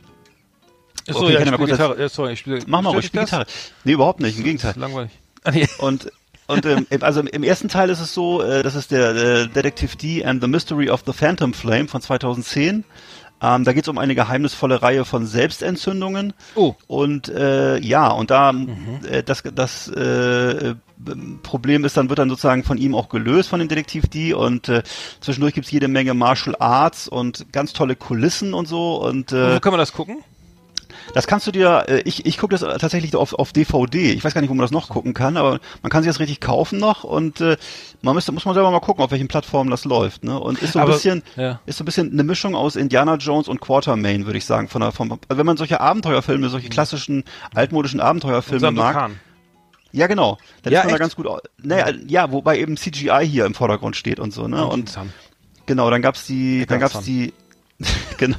Achso, Okay, ja, ich ich spiele Gitarre. Ja, sorry, ich spiele. Mach mal ruhig, dich spiel das? Gitarre. Nee, überhaupt nicht, im Das Gegenteil. ist langweilig. Ah, nee. Und und ähm, also im ersten Teil ist es so, äh, das ist der äh, Detective D and the Mystery of the Phantom Flame von 2010. Ähm, da geht es um eine geheimnisvolle Reihe von Selbstentzündungen. Oh. Und äh, ja, und da äh, das, das äh, Problem ist, dann wird dann sozusagen von ihm auch gelöst von dem Detektiv D und äh, zwischendurch gibt's jede Menge Martial Arts und ganz tolle Kulissen und so und Und äh, Wo kann man das gucken? Das kannst du dir, äh, ich, ich gucke das tatsächlich auf, auf DVD. Ich weiß gar nicht, wo man das noch gucken kann, aber man kann sich das richtig kaufen noch und äh, man müsste, muss man selber mal gucken, auf welchen Plattformen das läuft. Ne? Und ist so ein Aber- bisschen, ja. ist so ein bisschen eine Mischung aus Indiana Jones und Quartermain, würde ich sagen. Von der, vom, also wenn man solche Abenteuerfilme, solche klassischen altmodischen Abenteuerfilme mag, Sandokan. ja genau, dann Ja, ist man da ganz gut. Naja, ja, wobei eben CGI hier im Vordergrund steht und so. Ne? Und. Genau, dann gab's die, dann gab's die, genau,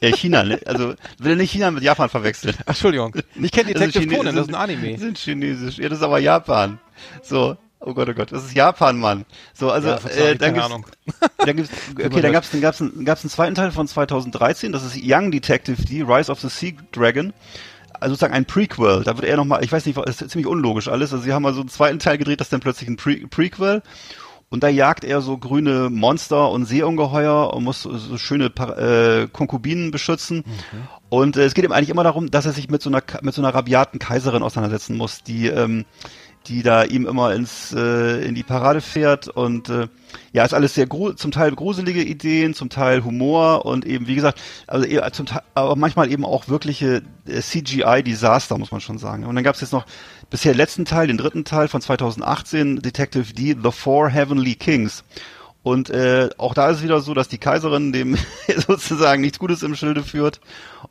ja, China, ne? also will nicht China mit Japan verwechseln. Ach, Entschuldigung. Ich kenne Detective Chine- Conan, das ist ein Anime. Sind chinesisch. Ja, das ist aber Japan. So. Oh Gott, oh Gott, das ist Japan, Mann. So, also, Ja, äh, dann keine gibt's, Ahnung. dann gibt's, okay, dann gab's, dann gab's, einen- gab's einen zweiten Teil von 2013, das ist Young Detective D, Rise of the Sea Dragon. Also sozusagen ein Prequel. Da wird er nochmal, ich weiß nicht, das ist ziemlich unlogisch alles. Also sie haben also einen zweiten Teil gedreht, das ist dann plötzlich ein Pre Prequel. Und da jagt er so grüne Monster und Seeungeheuer und muss so, schöne äh, Konkubinen beschützen. Und äh, es geht ihm eigentlich immer darum, dass er sich mit so einer mit so einer rabiaten Kaiserin auseinandersetzen muss, die ähm, die da ihm immer ins äh, in die Parade fährt und äh, ja ist alles sehr zum Teil gruselige Ideen, zum Teil Humor und eben wie gesagt, also eher zum Teil, aber manchmal eben auch wirkliche äh, CGI Desaster muss man schon sagen. Und dann gab es jetzt noch bisher letzten Teil, den dritten Teil von 2018, Detective D, The Four Heavenly Kings. Und äh, auch da ist es wieder so, dass die Kaiserin dem sozusagen nichts Gutes im Schilde führt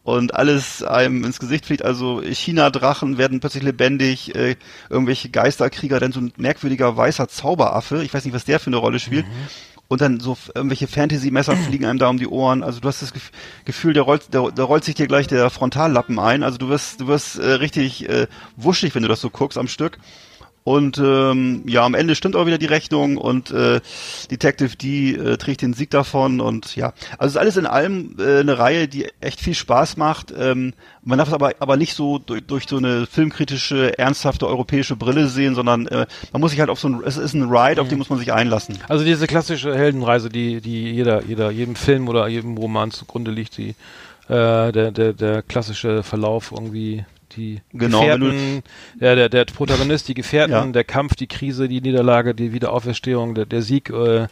und alles einem ins Gesicht fliegt. Also China-Drachen werden plötzlich lebendig, äh, irgendwelche Geisterkrieger, dann so ein merkwürdiger weißer Zauberaffe, ich weiß nicht, was der für eine Rolle spielt. Und dann so irgendwelche Fantasy-Messer fliegen einem da um die Ohren. Also du hast das Gef- Gefühl, der rollt, der, der rollt sich dir gleich der Frontallappen ein. Also du wirst, du wirst äh, richtig äh, wuschig, wenn du das so guckst am Stück. Und ähm, ja, am Ende stimmt auch wieder die Rechnung und äh, Detective D äh, trägt den Sieg davon und ja, also es ist alles in allem äh, eine Reihe, die echt viel Spaß macht. Ähm, man darf es aber aber nicht so durch, durch so eine filmkritische, ernsthafte europäische Brille sehen, sondern äh, man muss sich halt auf so ein, es ist ein Ride, auf den muss man sich einlassen. Also diese klassische Heldenreise, die, die jeder, jeder, jedem Film oder jedem Roman zugrunde liegt, die, äh, der, der, der klassische Verlauf irgendwie, die Genau, wenn du- Gefährten, der, der, Protagonist, die Gefährten, Ja. der Kampf, die Krise, die Niederlage, die Wiederauferstehung, der, der Sieg, äh,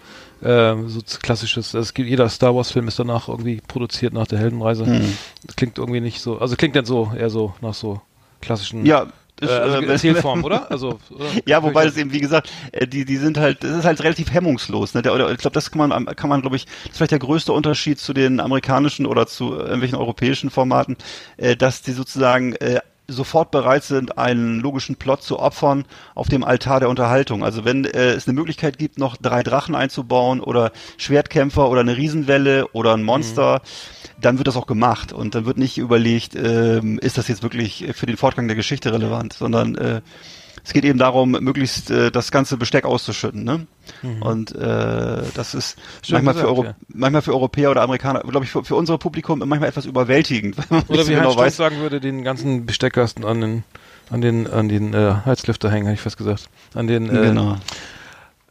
äh, so klassisches, es gibt, jeder Star Wars Film ist danach irgendwie produziert nach der Heldenreise. Hm. Das klingt irgendwie nicht so, also klingt dann so, eher so nach so klassischen, Ja, ist, äh, also äh, Erzählform, oder? Also, oder? Ja, wobei das eben, wie gesagt, äh, die, die sind halt, das ist halt relativ hemmungslos. Ne? Der, oder, ich glaube, das kann man, kann man, glaube ich, das ist vielleicht der größte Unterschied zu den amerikanischen oder zu irgendwelchen europäischen Formaten, äh, dass die sozusagen äh, sofort bereit sind, einen logischen Plot zu opfern auf dem Altar der Unterhaltung. Also wenn äh, es eine Möglichkeit gibt, noch drei Drachen einzubauen oder Schwertkämpfer oder eine Riesenwelle oder ein Monster, dann wird das auch gemacht und dann wird nicht überlegt, ähm, ist das jetzt wirklich für den Fortgang der Geschichte relevant, sondern äh, es geht eben darum, möglichst äh, das ganze Besteck auszuschütten. Ne? Und äh, das ist Schön manchmal, gesagt, für Euro ja. manchmal für Europäer oder Amerikaner, glaube ich, für, für unser Publikum manchmal etwas überwältigend. Oder wie Heinz genau Strauß weiß. sagen würde, den ganzen Besteckkasten an den an den, an den äh, Heizlüfter hängen, hätte ich fast gesagt. An den, äh, genau.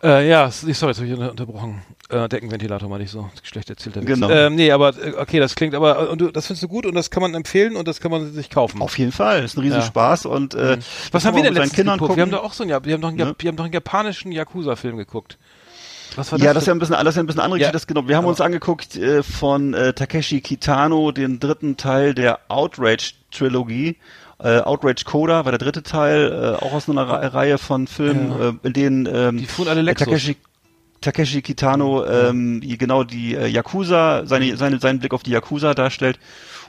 Äh, ja, sorry, jetzt habe ich unter- unterbrochen. Äh, Deckenventilator meine ich so. Schlecht erzählt. der Witz. Genau. Ähm, nee, aber äh, okay, das klingt aber, und du, das findest du gut und das kann man empfehlen und das kann man sich kaufen. Auf jeden Fall, ist ein riesen Ja. Spaß und äh, Mhm. Was haben wir denn letztens Kindern geguckt? Wir haben doch auch so einen, wir haben doch einen, Ne? Wir haben doch einen japanischen Yakuza-Film geguckt. Was war Ja, das? das ist ja ein bisschen, das ist ja ein bisschen andere Ja. Geschichte. Das, genau. Wir haben Aber- uns angeguckt äh, von äh, Takeshi Kitano, den dritten Teil der Outrage-Trilogie. Äh, Outrage Coda war der dritte Teil, äh, auch aus einer Re Reihe von Filmen, Ja. äh, in denen ähm, Die fuhren alle Lexus. Takeshi, Takeshi Kitano ähm, genau die äh, Yakuza, seine, seine, seinen Blick auf die Yakuza darstellt.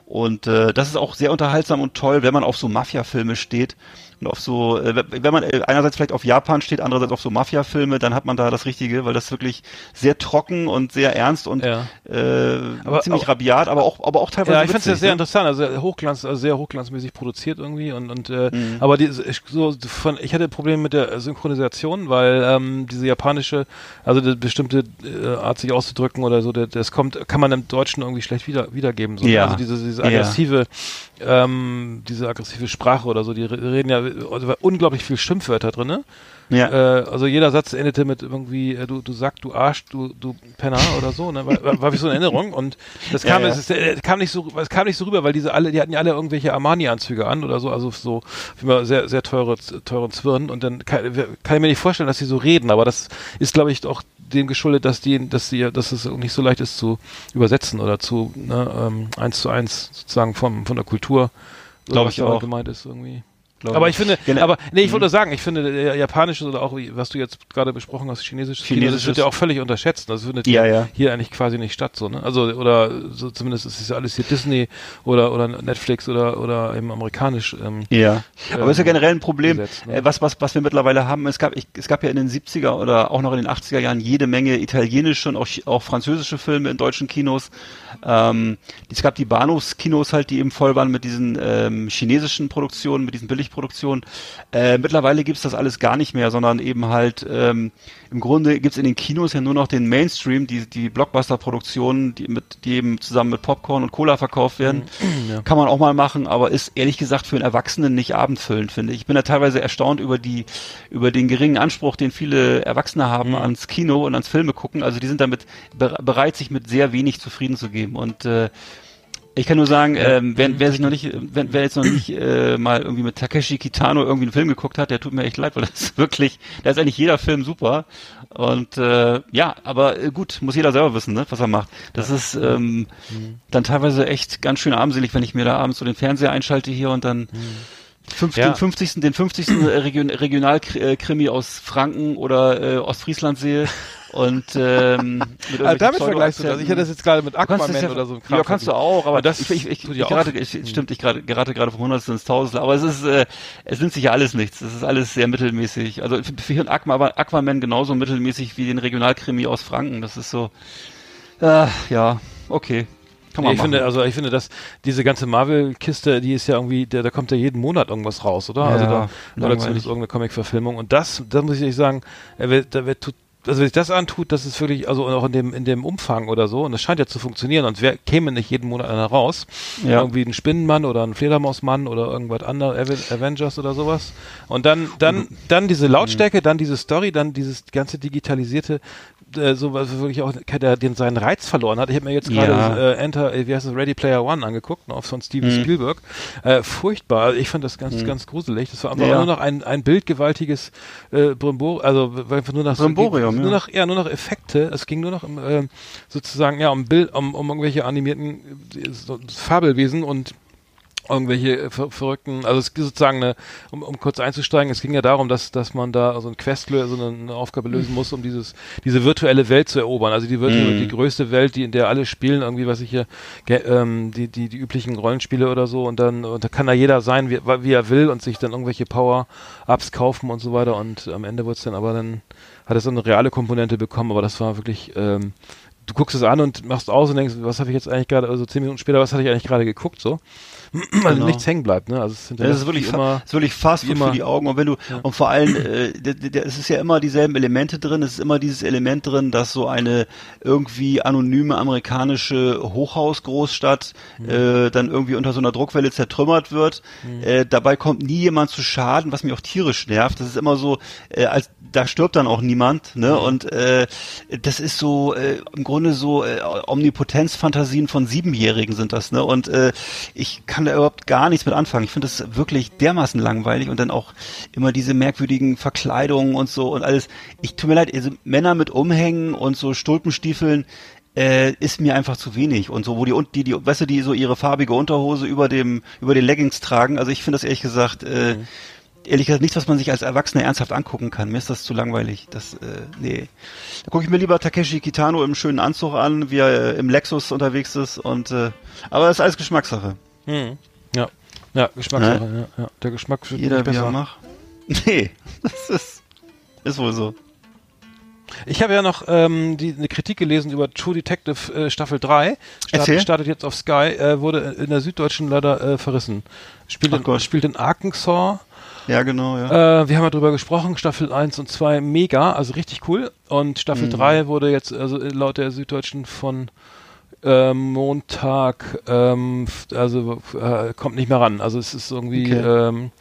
Und äh, das ist auch sehr unterhaltsam und toll, wenn man auf so Mafia-Filme steht und auf so, äh, wenn man äh, einerseits vielleicht auf Japan steht, andererseits auf so Mafia-Filme, dann hat man da das Richtige, weil das wirklich sehr trocken und sehr ernst und Ja. äh, Aber ziemlich auch- rabiat, aber auch, aber auch teilweise Ja, ich finde es ja sehr ne? interessant, also hochglanz, also sehr hochglanzmäßig produziert irgendwie und und äh, Mhm. aber die, ich- so von ich hatte Probleme mit der Synchronisation, weil ähm, diese japanische, also die bestimmte äh, Art sich auszudrücken oder so, das kommt, kann man im Deutschen irgendwie schlecht wieder wiedergeben. So. Ja. Also diese diese Ja. aggressive, ähm, diese aggressive Sprache oder so, die re- reden ja also war unglaublich viel Schimpfwörter drin, ne? Ja. Äh, also jeder Satz endete mit irgendwie, äh, du, du sagst, du Arsch, du, du Penner oder so, ne? War, war, war wie so eine Erinnerung und das kam, Ja, ja. Es, ist, äh, kam nicht so, es kam nicht so rüber, weil diese alle, die hatten ja alle irgendwelche Armani-Anzüge an oder so, also so wie immer sehr, sehr teure, teuren Zwirn und dann kann, kann ich mir nicht vorstellen, dass sie so reden, aber das ist, glaube ich, auch dem geschuldet, dass die, dass sie, dass es nicht so leicht ist zu übersetzen oder zu ne, ähm, eins zu eins sozusagen vom, von der Kultur, so Glaub was ich auch. gemeint ist irgendwie. Glaub Aber ich. finde, Gene- aber nee, ich wollte sagen, ich finde der japanische oder auch was du jetzt gerade besprochen hast, chinesisches Chinesisches- wird ja auch völlig unterschätzt. Das findet Ja, hier, ja. hier eigentlich quasi nicht statt, so ne? Also oder so zumindest ist es ja alles hier Disney oder oder Netflix oder oder eben amerikanisch. Ähm, Ja, aber ähm, ist ja generell ein Problem, gesetzt, ne? äh, was, was, was wir mittlerweile haben. Es gab, ich, es gab ja in den 70er oder auch noch in den 80er Jahren jede Menge italienische und auch, auch französische Filme in deutschen Kinos. Ähm, es gab die Bahnhofskinos halt, die eben voll waren mit diesen ähm, chinesischen Produktionen, mit diesen Billigproduktionen. Äh, mittlerweile gibt's das alles gar nicht mehr, sondern eben halt ähm, im Grunde gibt's in den Kinos ja nur noch den Mainstream, die, die Blockbuster-Produktionen, die, mit, die eben zusammen mit Popcorn und Cola verkauft werden. ja. Kann man auch mal machen, aber ist ehrlich gesagt für einen Erwachsenen nicht abendfüllend, finde ich. Ich bin da teilweise erstaunt über die, über den geringen Anspruch, den viele Erwachsene haben ans Kino und ans Filme gucken. Also die sind damit be bereit, sich mit sehr wenig zufrieden zu geben. Und äh, ich kann nur sagen, ähm, wer, wer sich noch nicht, wer, wer jetzt noch nicht äh, mal irgendwie mit Takeshi Kitano irgendwie einen Film geguckt hat, der tut mir echt leid, weil das ist wirklich, da ist eigentlich jeder Film super. Und äh, ja, aber äh, gut, muss jeder selber wissen, ne, was er macht. Das ist ähm, dann teilweise echt ganz schön armselig, wenn ich mir da abends so den Fernseher einschalte hier und dann fünf, Ja. den 50. den 50. Region, Regionalkrimi aus Franken oder äh, Ostfriesland sehe und ähm, mit Also damit vergleichst du das. Ich hätte das jetzt gerade mit Aquaman das ja, oder so. ein Kram Ja, kannst du auch, aber das ich, ich, ich, ich ja auch- gerate, ich, stimmt, ich gerade, gerate gerade vom Hundertstel ins Tausendstel, aber es ist, äh, es nimmt sich ja alles nichts. Es ist alles sehr mittelmäßig. Also für, hier ein Aqua, aber Aquaman genauso mittelmäßig wie den Regionalkrimi aus Franken. Das ist so, äh, ja, okay. Kann Nee, man ich machen. finde, also ich finde, dass diese ganze Marvel-Kiste, die ist ja irgendwie, da, da kommt ja jeden Monat irgendwas raus, oder? Ja, also da, oder zumindest irgendeine Comic-Verfilmung. Und das, da muss ich ehrlich sagen, er wird, da wird tut, also wenn sich das antut, das ist wirklich, also auch in dem, in dem Umfang oder so, und das scheint ja zu funktionieren, und wer käme nicht jeden Monat einer raus? Ja. Irgendwie ein Spinnenmann oder ein Fledermausmann oder irgendwas anderes, Ave- Avengers oder sowas. Und dann, dann, dann diese Lautstärke, dann diese Story, dann dieses ganze digitalisierte, äh, so was wirklich auch der, den seinen Reiz verloren hat. Ich habe mir jetzt gerade Ja. äh, Enter, äh, wie heißt das, Ready Player One angeguckt, ne, von Steven Mhm. Spielberg. Äh, furchtbar. Ich fand das ganz, ganz gruselig. Das war einfach Ja. nur noch ein, ein bildgewaltiges äh, Brimbor, also einfach nur nach Brimborium, nur ja. noch, ja, nur noch Effekte. Es ging nur noch um, ähm, sozusagen, ja, um Bild, um, um irgendwelche animierten äh, so, Fabelwesen und irgendwelche äh, ver verrückten, also es ist sozusagen eine, um, um kurz einzusteigen, es ging ja darum, dass, dass man da so ein Quest, so eine, eine Aufgabe lösen muss, um dieses, diese virtuelle Welt zu erobern. Also die virtuelle, Mhm. die größte Welt, die, in der alle spielen, irgendwie, was ich hier, ähm, die, die, die üblichen Rollenspiele oder so und dann, und da kann da jeder sein, wie, wie er will und sich dann irgendwelche Power-Ups kaufen und so weiter und am Ende wird's dann aber dann, hat es so eine reale Komponente bekommen, aber das war wirklich, ähm, du guckst es an und machst aus und denkst, was habe ich jetzt eigentlich gerade, also zehn Minuten später, was hatte ich eigentlich gerade geguckt, so. Weil Genau. nichts hängen bleibt, ne? Also es Ja, das ist wirklich, immer, ist wirklich Fast wie immer. für die Augen. Und wenn du, und vor allem, äh, es ist ja immer dieselben Elemente drin. Es ist immer dieses Element drin, dass so eine irgendwie anonyme amerikanische Hochhausgroßstadt Mhm. äh, dann irgendwie unter so einer Druckwelle zertrümmert wird. Äh, dabei kommt nie jemand zu Schaden, was mich auch tierisch nervt. Das ist immer so, äh, als da stirbt dann auch niemand, ne? Mhm. Und äh, das ist so äh, im Grunde so äh, Omnipotenzfantasien von Siebenjährigen sind das, ne? Und äh, ich kann da überhaupt gar nichts mit anfangen. Ich finde das wirklich dermaßen langweilig und dann auch immer diese merkwürdigen Verkleidungen und so und alles. Ich tut mir leid, also Männer mit Umhängen und so Stulpenstiefeln äh, ist mir einfach zu wenig und so, wo die und die, die, weißt du, die so ihre farbige Unterhose über dem, über den Leggings tragen. Also ich finde das ehrlich gesagt, äh, ehrlich gesagt nichts, was man sich als Erwachsener ernsthaft angucken kann. Mir ist das zu langweilig. Das, äh, nee. Da gucke ich mir lieber Takeshi Kitano im schönen Anzug an, wie er äh, im Lexus unterwegs ist und äh, aber das ist alles Geschmackssache. Hm. ja, ja, Geschmackssache, ja, ja, der Geschmack wird Jeder nicht wie er besser. macht. Nee, das ist, ist wohl so. Ich habe ja noch ähm, die, eine Kritik gelesen über True Detective äh, Staffel 3. Erzähl. Start, startet jetzt auf Sky, äh, wurde in der Süddeutschen leider äh, verrissen. Spielt, in, spielt in Arkansas. Ja, genau, ja. Äh, wir haben ja drüber gesprochen, Staffel 1 und 2 mega, also richtig cool. Und Staffel Mhm. 3 wurde jetzt, also äh, laut der Süddeutschen von ähm, Montag, ähm, also äh, kommt nicht mehr ran. Also es ist irgendwie, Okay. ähm,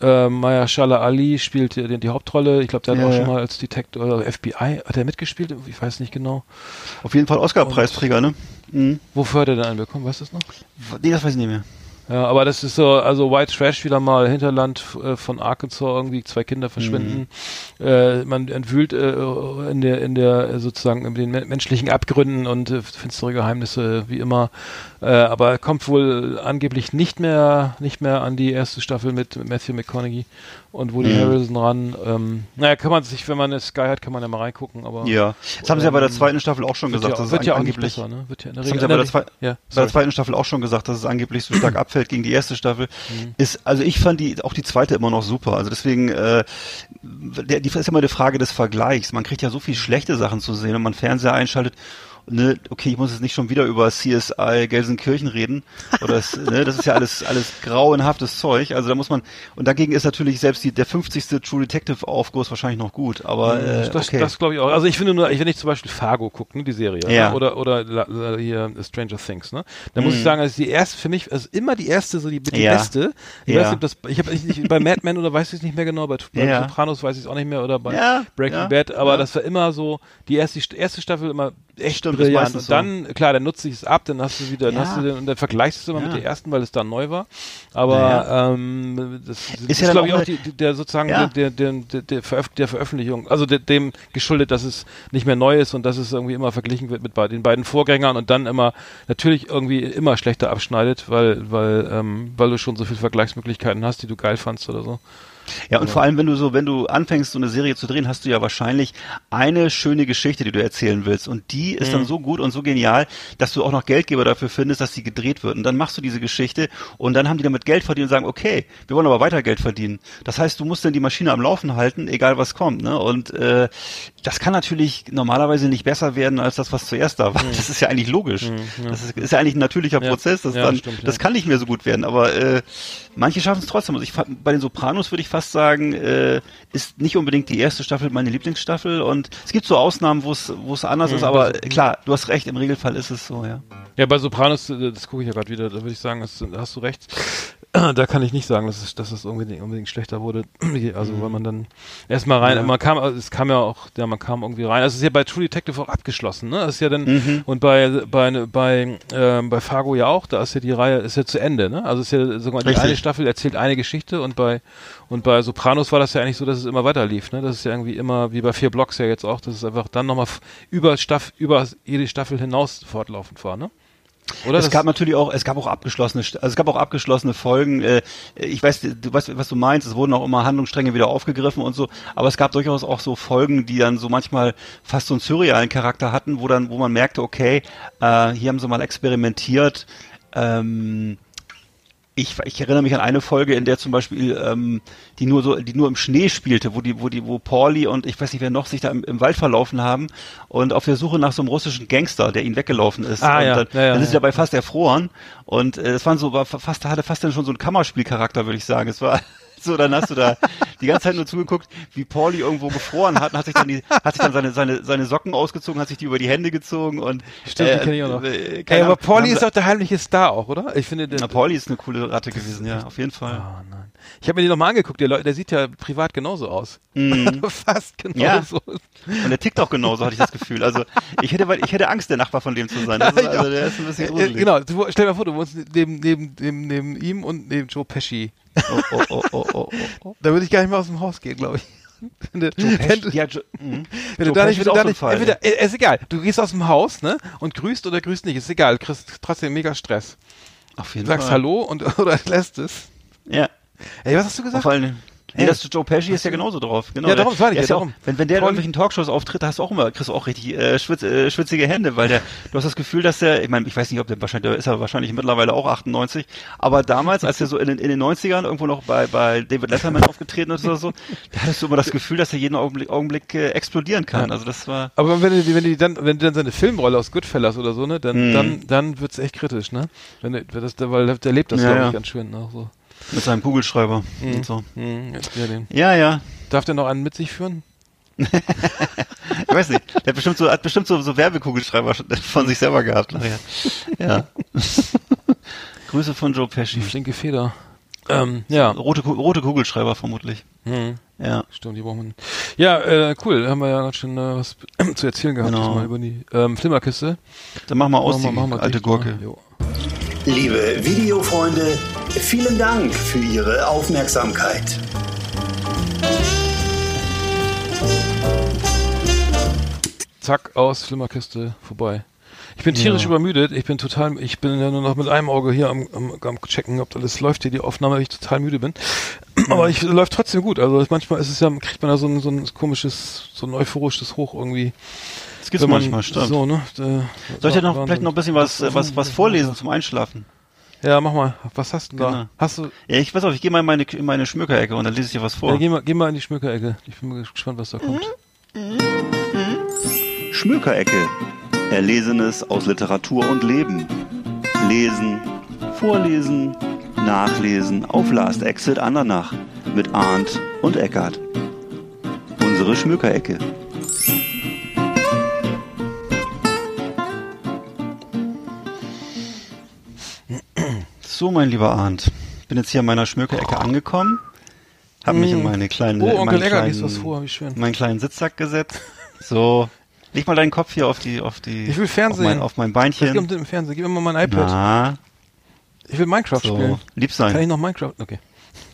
äh, Maya Shala Ali spielt die, die Hauptrolle. Ich glaube, der hat Ja, auch ja. schon mal als Detective oder FBI, hat er mitgespielt? Ich weiß nicht genau. Auf jeden Fall Oscar-Preisträger, ne? Mhm. Wofür hat er denn einen bekommen? Weißt du das noch? Nee, das weiß ich nicht mehr. Ja, aber das ist so, also White Trash wieder mal, Hinterland äh, von Arkansas, irgendwie zwei Kinder verschwinden. Äh, man entwühlt äh, in der, in der äh, sozusagen in den men- menschlichen Abgründen und äh, finstere Geheimnisse, wie immer. Äh, aber kommt wohl angeblich nicht mehr, nicht mehr an die erste Staffel mit, mit Matthew McConaughey und Woody Mhm. Harrelson ran. Ähm, naja, kann man sich, wenn man eine Sky hat, kann man ja mal reingucken, aber Ja. Das haben sie ja bei der Ähm, zweiten Staffel auch schon gesagt, ja, dass wird es ja angeblich besser, ne? Wird ja in der Das haben Regel. sie bei der, ja, bei der zweiten Staffel auch schon gesagt, dass es angeblich so stark abfällt gegen die erste Staffel. Ist, also ich fand die, auch die zweite immer noch super. Also deswegen, äh, der, die ist ja immer eine Frage des Vergleichs. Man kriegt ja so viel schlechte Sachen zu sehen, wenn man Fernseher einschaltet. Ne, okay, ich muss jetzt nicht schon wieder über CSI Gelsenkirchen reden. Oder es, ne, das ist ja alles, alles grauenhaftes Zeug. Also da muss man, und dagegen ist natürlich selbst die, der 50. True Detective Aufguss wahrscheinlich noch gut. Aber, äh, das, okay. das glaube ich auch. Also ich finde nur, wenn ich zum Beispiel Fargo gucke, ne, die Serie, Ja. ne, oder oder la, hier Stranger Things, ne, da muss ich Mhm. sagen, also die erste für mich ist immer die erste so die, die Ja. beste. Ich Ja. weiß nicht, das, ich habe nicht bei Mad Men oder weiß ich es nicht mehr genau, bei, bei Ja. Sopranos weiß ich es auch nicht mehr oder bei Ja, Breaking ja, Bad, aber ja. das war immer so die erste erste Staffel immer echt Stimmt, brillant meistens und dann klar, dann nutze ich es ab, dann hast du wieder, dann Ja. hast du den, und dann vergleichst du es immer Ja. mit der ersten, weil es dann neu war. Aber Ja. ähm, das, das Ist ist, ja glaube ich auch die, der sozusagen Ja. der, der, der, der, Veröf der Veröffentlichung, also de, dem geschuldet, dass es nicht mehr neu ist und dass es irgendwie immer verglichen wird mit bei den beiden Vorgängern und dann immer natürlich irgendwie immer schlechter abschneidet, weil weil ähm, weil du schon so viele Vergleichsmöglichkeiten hast, die du geil fandst oder so. Ja, und vor allem, wenn du so, wenn du anfängst, so eine Serie zu drehen, hast du ja wahrscheinlich eine schöne Geschichte, die du erzählen willst. Und die ist dann so gut und so genial, dass du auch noch Geldgeber dafür findest, dass sie gedreht wird. Und dann machst du diese Geschichte und dann haben die damit Geld verdient und sagen, okay, wir wollen aber weiter Geld verdienen. Das heißt, du musst dann die Maschine am Laufen halten, egal was kommt. Ne? Und äh, das kann natürlich normalerweise nicht besser werden als das, was zuerst da war. Das ist ja eigentlich logisch. Das ist, ist ja eigentlich ein natürlicher Ja. Prozess. Das, Ja, dann, stimmt, das ja. kann nicht mehr so gut werden. Aber äh, manche schaffen es trotzdem. Also ich bei den Sopranos würde ich fast sagen, äh, ist nicht unbedingt die erste Staffel meine Lieblingsstaffel. Und es gibt so Ausnahmen, wo es wo es anders ist. Aber klar, du hast recht. Im Regelfall ist es so. Ja. Ja, bei Sopranos, äh, das gucke ich ja gerade wieder, da würde ich sagen, das, da hast du recht. Da kann ich nicht sagen, dass es, dass es unbedingt, unbedingt schlechter wurde. Also, weil man dann erstmal rein, Ja. man kam, also es kam ja auch, ja, man kam irgendwie rein. Also, es ist ja bei True Detective auch abgeschlossen, ne? Das ist ja dann, Mhm. und bei, bei, bei, ähm, bei Fargo ja auch, da ist ja die Reihe, ist ja zu Ende, ne? Also, es ist ja sogar die eine Staffel erzählt eine Geschichte und bei, und bei Sopranos war das ja eigentlich so, dass es immer weiter lief, ne? Das ist ja irgendwie immer, wie bei vier Blocks ja jetzt auch, dass es einfach dann nochmal über Staff, über jede Staffel hinaus fortlaufend war, ne? Oder? es gab natürlich auch, es gab auch abgeschlossene, also es gab auch abgeschlossene Folgen. Äh, ich weiß, du weißt, was du meinst. Es wurden auch immer Handlungsstränge wieder aufgegriffen und so. Aber es gab durchaus auch so Folgen, die dann so manchmal fast so einen surrealen Charakter hatten, wo dann, wo man merkte, okay, äh, hier haben sie mal experimentiert. Ähm, Ich, ich erinnere mich an eine Folge, in der zum Beispiel ähm, die nur so, die nur im Schnee spielte, wo die, wo die, wo Pauli und ich weiß nicht wer noch sich da im, im Wald verlaufen haben und auf der Suche nach so einem russischen Gangster, der ihnen weggelaufen ist. Ah, und ja. dann, Ja, ja, dann ist sie dabei fast erfroren und äh, es waren so, war fast hatte fast dann schon so einen Kammerspielcharakter, würde ich sagen. Es war so, dann hast du da die ganze Zeit nur zugeguckt, wie Pauli irgendwo gefroren hat und hat sich dann die, hat sich dann seine, seine, seine Socken ausgezogen, hat sich die über die Hände gezogen und Stimmt, die kenn ich auch noch. äh, Ey, aber Pauli ist doch der heimliche Star auch, oder? Ich finde, der, na, Pauli ist eine coole Ratte gewesen, ja, auf jeden Fall. Oh nein. Ich habe mir den nochmal angeguckt, der, Leute, der sieht ja privat genauso aus. Fast Mhm. Ja. genauso. Und der tickt auch genauso, hatte ich das Gefühl. Also ich hätte, ich hätte Angst, der Nachbar von dem zu sein. Ist, also, der ist ein bisschen Äh, gruselig. genau, du, stell dir mal vor, du wohnst neben, neben, neben, neben ihm und neben Joe Pesci. Oh, oh, oh, oh, oh, oh. Da würde ich gar nicht mehr aus dem Haus gehen, glaube ich. Wenn du, wenn du, Ja, jo, mhm. wenn du da nicht, ist wenn du da nicht, entweder, äh, ist egal, du gehst aus dem Haus, ne, und grüßt oder grüßt nicht, ist egal, du kriegst trotzdem mega Stress. Auf jeden Du sagst Fall. Hallo und, oder lässt es. Ja. Ey, was hast du gesagt? vor allem, nee, das Joe Pesci ist ja genauso drauf. Genau, Ja, darum, sag ich ja, ja darum. wenn, wenn der in irgendwelchen Talkshows auftritt, hast du auch immer, kriegst du auch richtig äh, schwitz, äh, schwitzige Hände, weil der, du hast das Gefühl, dass der, ich meine, ich weiß nicht, ob der wahrscheinlich, der ist ja wahrscheinlich mittlerweile auch 98, aber damals, als er so in den, in den 90ern irgendwo noch bei, bei David Letterman aufgetreten ist oder so, da hattest du immer das Gefühl, dass er jeden Augenblick, Augenblick äh, explodieren kann. Also das war, Aber wenn du, wenn du dann, wenn du dann seine Filmrolle aus Goodfellas oder so, ne, dann, Mhm. dann, dann wird's echt kritisch, ne? Wenn du, wenn das, weil der lebt das, Ja, glaube ich, ja. ganz schön auch so. Mit seinem Kugelschreiber und so. Mhm, ja, den. Ja, ja. Darf der noch einen mit sich führen? Ich weiß nicht. Der hat bestimmt so, hat bestimmt so, so Werbekugelschreiber von sich selber gehabt nachher. Ja. Grüße von Joe Pesci. Flinke Feder. Ähm, ja. Rote, rote Kugelschreiber vermutlich. Mhm. Ja. Stimmt, die brauchen wir. Ja, äh, cool. Da haben wir ja ganz schön äh, was zu erzählen gehabt Genau. diesmal über die ähm, Flimmerkiste. Dann machen wir aus, Machen die machen wir alte Gurke. ne? Jo. Liebe Videofreunde, vielen Dank für Ihre Aufmerksamkeit. Zack, aus, Flimmerkiste, vorbei. Ich bin tierisch Ja. übermüdet. Ich bin total, ich bin ja nur noch mit einem Auge hier am, am, am checken, ob alles läuft hier, die Aufnahme, weil ich total müde bin. Aber ich läuft trotzdem gut. Also manchmal ist es ja, kriegt man da so ein, so ein komisches, so ein euphorisches Hoch irgendwie. Das gibt's man- manchmal, stimmt. So, ne? Äh, Soll ich dir noch, Wahnsinn. vielleicht noch ein bisschen was, was, was vorlesen zum Einschlafen? Ja, mach mal. Was hast du denn Genau. da? Hast du, Ja, ich weiß auf, ich gehe mal in meine, in meine Schmückerecke und dann lese ich dir was vor. ja, geh mal, geh mal in die Schmückerecke. Ich bin mal gespannt, was da kommt. Schmökerecke. Erlesenes aus Literatur und Leben. Lesen, vorlesen, nachlesen auf Last Exit Andernach mit Arndt und Eckart. Unsere Schmökerecke. So, mein lieber Arndt. Ich bin jetzt hier an meiner Schmökerecke angekommen. Hab mich in meine kleine, Oh, Onkel meinen Egger kleinen- was vor, wie schön. meinen kleinen Sitzsack gesetzt. So, leg mal deinen Kopf hier auf die, auf die, Ich will Fernsehen. auf mein, auf mein Beinchen. kommt denn im Fernsehen? Gib mir mal mein iPad. Na, Ich will Minecraft so, spielen. lieb Kann ich sein. noch Minecraft? Okay.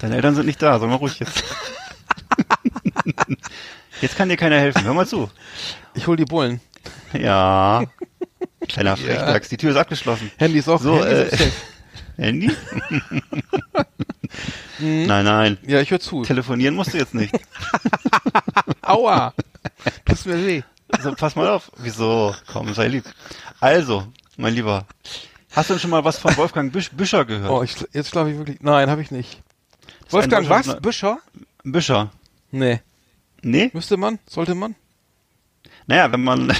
Deine Eltern sind nicht da, sag mal ruhig jetzt. jetzt kann dir keiner helfen, hör mal zu. Ich hol die Bullen. Ja. Kleiner Frechdachs, die Tür ist abgeschlossen. Handy ist auch So, Handy äh, ist. Handy? nein, nein. Ja, ich höre zu. Telefonieren musst du jetzt nicht. Aua! Tut mir weh. Also, pass mal auf. Wieso? Komm, sei lieb. Also, mein Lieber. Hast du denn schon mal was von Wolfgang Büsch, Büscher gehört? Oh, ich, jetzt schlafe ich wirklich. Nein, habe ich nicht. ein Wolfgang, was? Büscher? Büscher. Nee. Nee? Müsste man? Sollte man? Naja, wenn man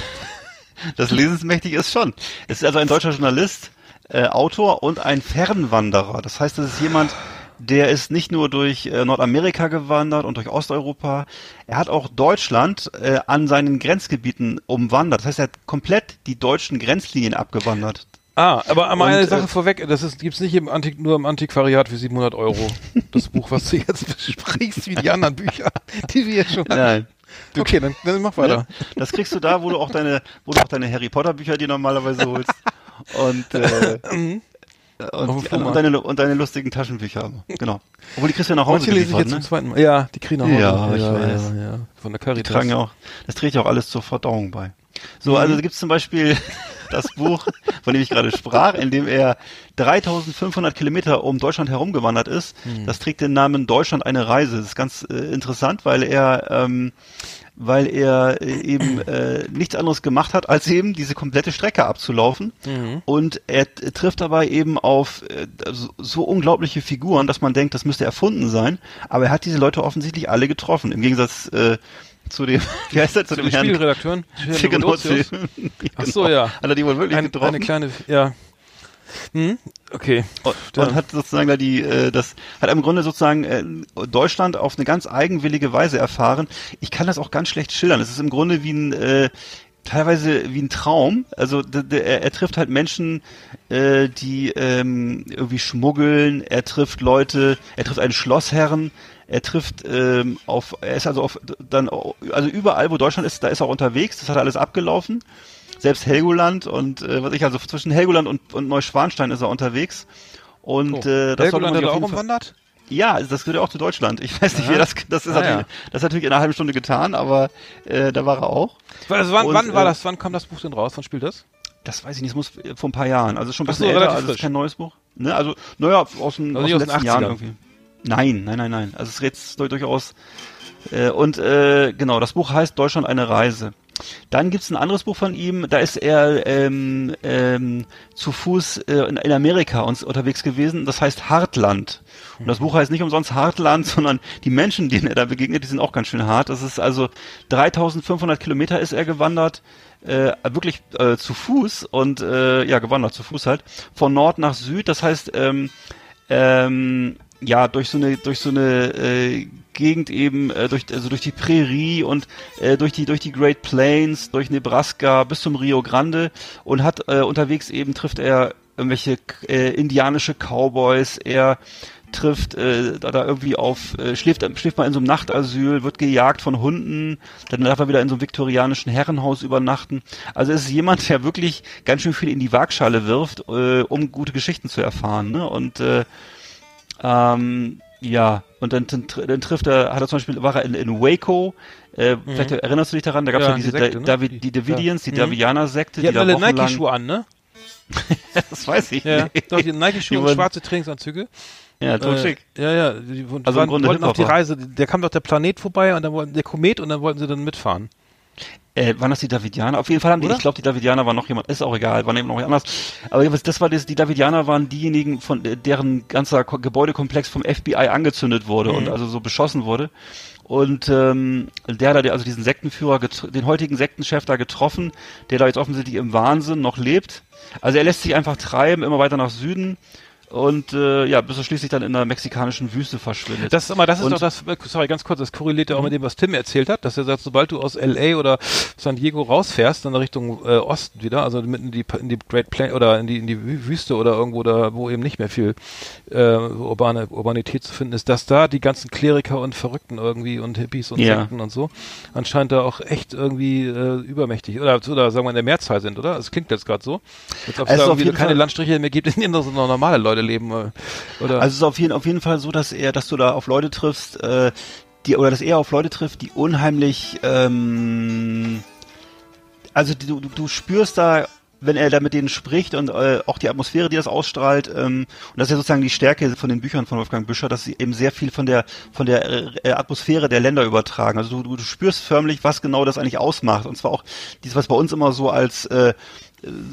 das lesensmächtig ist schon. Es ist also ein deutscher Journalist, äh, Autor und ein Fernwanderer. Das heißt, es ist jemand, der ist nicht nur durch äh, Nordamerika gewandert und durch Osteuropa, er hat auch Deutschland äh, an seinen Grenzgebieten umwandert. Das heißt, er hat komplett die deutschen Grenzlinien abgewandert. Ah, aber einmal Und, eine äh, Sache vorweg, das ist, gibt's nicht im Antik, nur im Antiquariat für 700 Euro. Das Buch, was du jetzt besprichst, wie die anderen Bücher, die wir jetzt schon hatten. Nein. Okay, dann, dann mach weiter. Ne? Das kriegst du da, wo du auch deine, wo du auch deine Harry Potter Bücher dir normalerweise holst. Und, äh, Mhm. Und, Flohmarkt. und, deine, und deine lustigen Taschenbücher. Genau. Obwohl die kriegst du ja nach Hause Manche lese ich jetzt ne? zum zweiten Mal. Ja, die kriegen nach Hause. Ja, ich ja, weiß. ja, ja. Von der Die Caritas. tragen ja auch, das trägt ja auch alles zur Verdauung bei. Mhm. So, also da gibt's zum Beispiel das Buch, von dem ich gerade sprach, in dem er 3500 Kilometer um Deutschland herumgewandert ist. Das trägt den Namen Deutschland eine Reise. Das ist ganz äh, interessant, weil er ähm, weil er äh, eben äh, nichts anderes gemacht hat, als eben diese komplette Strecke abzulaufen. Und er trifft dabei eben auf äh, so, so unglaubliche Figuren, dass man denkt, das müsste erfunden sein. Aber er hat diese Leute offensichtlich alle getroffen. Im Gegensatz äh, zu dem, wie heißt er, zu dem Die Herrn Spielredakteuren. Genau, zu- Ach so, ja. Hat er die wohl wirklich Ein, getroffen? eine kleine, ja. Hm? Okay. und, und hat sozusagen da die, äh, das hat im Grunde sozusagen äh, Deutschland auf eine ganz eigenwillige Weise erfahren. Ich kann das auch ganz schlecht schildern. Es ist im Grunde wie ein äh, teilweise wie ein Traum. Also er, er trifft halt Menschen, äh, die ähm, irgendwie schmuggeln. Er trifft Leute. Er trifft einen Schlossherren. Er trifft ähm, auf, er ist also auf dann also überall, wo Deutschland ist, da ist er auch unterwegs. Das hat er alles abgelaufen. Selbst Helgoland und äh, was ich also zwischen Helgoland und, und Neuschwanstein ist er unterwegs. Und Oh. äh, das Helgoland hat er auch umwandert? ja, also das gehört ja auch zu Deutschland. Ich weiß nicht, Aha. wie das, das ist, Ah, natürlich, ja. das ist natürlich in einer halben Stunde getan, aber äh, da war er auch. Also wann, Und, wann war äh, das? Wann kam das Buch denn raus? Wann spielt das? Das weiß ich nicht, das muss vor ein paar Jahren, also schon ein so, bisschen älter, also es ist frisch. kein neues Buch. Ne? Also, naja, aus, dem, Also aus den letzten Jahren 80ern. irgendwie. Nein, nein, nein, nein. Also es redet du- durchaus. Äh, und äh, genau, das Buch heißt Deutschland eine Reise. Dann gibt's ein anderes Buch von ihm, da ist er ähm, ähm, zu Fuß äh, in, in Amerika uns unterwegs gewesen, das heißt Hartland. Und das Buch heißt nicht umsonst Hartland, sondern die Menschen, denen er da begegnet, die sind auch ganz schön hart. Das ist also 3500 Kilometer ist er gewandert, äh, wirklich äh, zu Fuß und äh, ja, gewandert zu Fuß halt, von Nord nach Süd, das heißt, ähm, ähm, ja, durch so eine, durch so eine äh, Gegend eben, äh, durch, also durch die Prärie und äh, durch die, durch die Great Plains, durch Nebraska bis zum Rio Grande und hat äh, unterwegs eben trifft er irgendwelche äh, indianische Cowboys, er trifft äh, da, da irgendwie auf, äh, schläft, schläft mal in so einem Nachtasyl, wird gejagt von Hunden, dann darf er wieder in so einem viktorianischen Herrenhaus übernachten. Also es ist jemand, der wirklich ganz schön viel in die Waagschale wirft, äh, um gute Geschichten zu erfahren. Ne? Und äh, ähm, ja, und dann, dann, tr- dann trifft er, hat er zum Beispiel, war er in, in Waco, äh, vielleicht erinnerst du dich daran, da gab es Mhm. Ja, ja, die diese Sekte, Da- ne? Die- die Davidians, die ja. Mhm. Davidianer-Sekte, Die die, alle Nike-Schuhe an, ne? das weiß ich Ja, nicht. doch, die Nike-Schuhe Die und schwarze Trainingsanzüge. Ja. Äh, ja, ja, die, Also im waren, Grunde wollten auf die. Reise, da kam doch der Planet vorbei und dann wollten der Komet und dann wollten sie dann mitfahren. Äh, waren das die Davidianer? Auf jeden Fall haben die, Oder? ich glaube, die Davidianer waren noch jemand, ist auch egal, waren eben noch anders. Aber das war das, die Davidianer waren diejenigen, von äh, deren ganzer Ko- Gebäudekomplex vom FBI angezündet wurde Mhm. und also so beschossen wurde. Und ähm, der da, also diesen Sektenführer, den heutigen Sektenchef da getroffen, der da jetzt offensichtlich im Wahnsinn noch lebt. Also er lässt sich einfach treiben, immer weiter nach Süden und äh, ja, bis er schließlich dann in der mexikanischen Wüste verschwindet. Das, aber das ist Und- doch das, sorry, ganz kurz, das korreliert ja auch mit dem, was Tim erzählt hat, dass er sagt, sobald du aus LA oder San Diego rausfährst, dann Richtung äh, Osten wieder, also mitten in die, in die Great Plain oder in die, in die Wü- Wüste oder irgendwo da, wo eben nicht mehr viel äh, urbane Urbanität zu finden ist, dass da die ganzen Kleriker und Verrückten irgendwie und Hippies und Ja. Sekten und so anscheinend da auch echt irgendwie äh, übermächtig oder, oder sagen wir in der Mehrzahl sind, oder? Es klingt jetzt gerade so. Als ob es da auf irgendwie keine Fall- Landstriche mehr gibt, in denen so noch normale Leute leben. äh, Oder? Also es ist auf jeden, auf jeden Fall so, dass er, dass du da auf Leute triffst, äh, die oder dass er auf Leute trifft, die unheimlich, ähm, also die, du, du- spürst da, wenn er da mit denen spricht und äh, auch die Atmosphäre, die das ausstrahlt, ähm, und das ist ja sozusagen die Stärke von den Büchern von Wolfgang Büscher, dass sie eben sehr viel von der von der äh, Atmosphäre der Länder übertragen. Also du, du, spürst förmlich, was genau das eigentlich ausmacht. Und zwar auch dieses, was bei uns immer so als äh,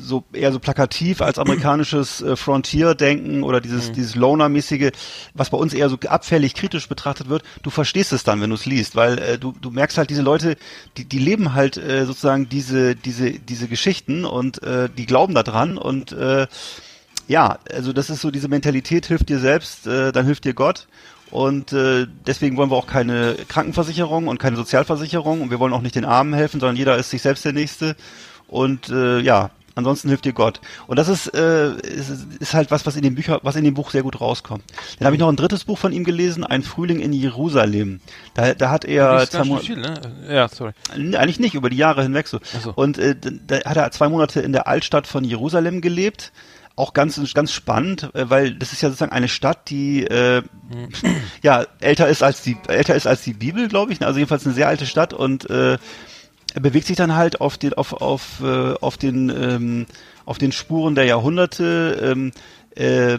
so eher so plakativ als amerikanisches äh, Frontier-Denken oder dieses dieses Loner-mäßige, was bei uns eher so abfällig kritisch betrachtet wird. Du verstehst es dann, wenn du es liest, weil äh, du du merkst halt diese Leute, die die leben halt äh, sozusagen diese diese diese Geschichten und äh, die glauben da dran und äh, ja, also das ist so diese Mentalität, hilft dir selbst, äh, dann hilft dir Gott. Und äh, deswegen wollen wir auch keine Krankenversicherung und keine Sozialversicherung und wir wollen auch nicht den Armen helfen, sondern jeder ist sich selbst der Nächste. Und äh, ja, ansonsten hilft dir Gott. Und das ist, äh, ist, ist halt was, was in dem Bücher, was in dem Buch sehr gut rauskommt. Dann habe ich noch ein drittes Buch von ihm gelesen, Ein Frühling in Jerusalem. Da, da hat er zwei Monate, viel, ne? Ja, sorry. Eigentlich nicht, über die Jahre hinweg so. So. Und äh, da hat er zwei Monate in der Altstadt von Jerusalem gelebt. Auch ganz, ganz spannend, äh, weil das ist ja sozusagen eine Stadt, die äh, ja älter ist als die älter ist als die Bibel, glaube ich. Also jedenfalls eine sehr alte Stadt und äh, er bewegt sich dann halt auf den, auf, auf, äh, auf den, ähm, auf den Spuren der Jahrhunderte. Ähm, äh,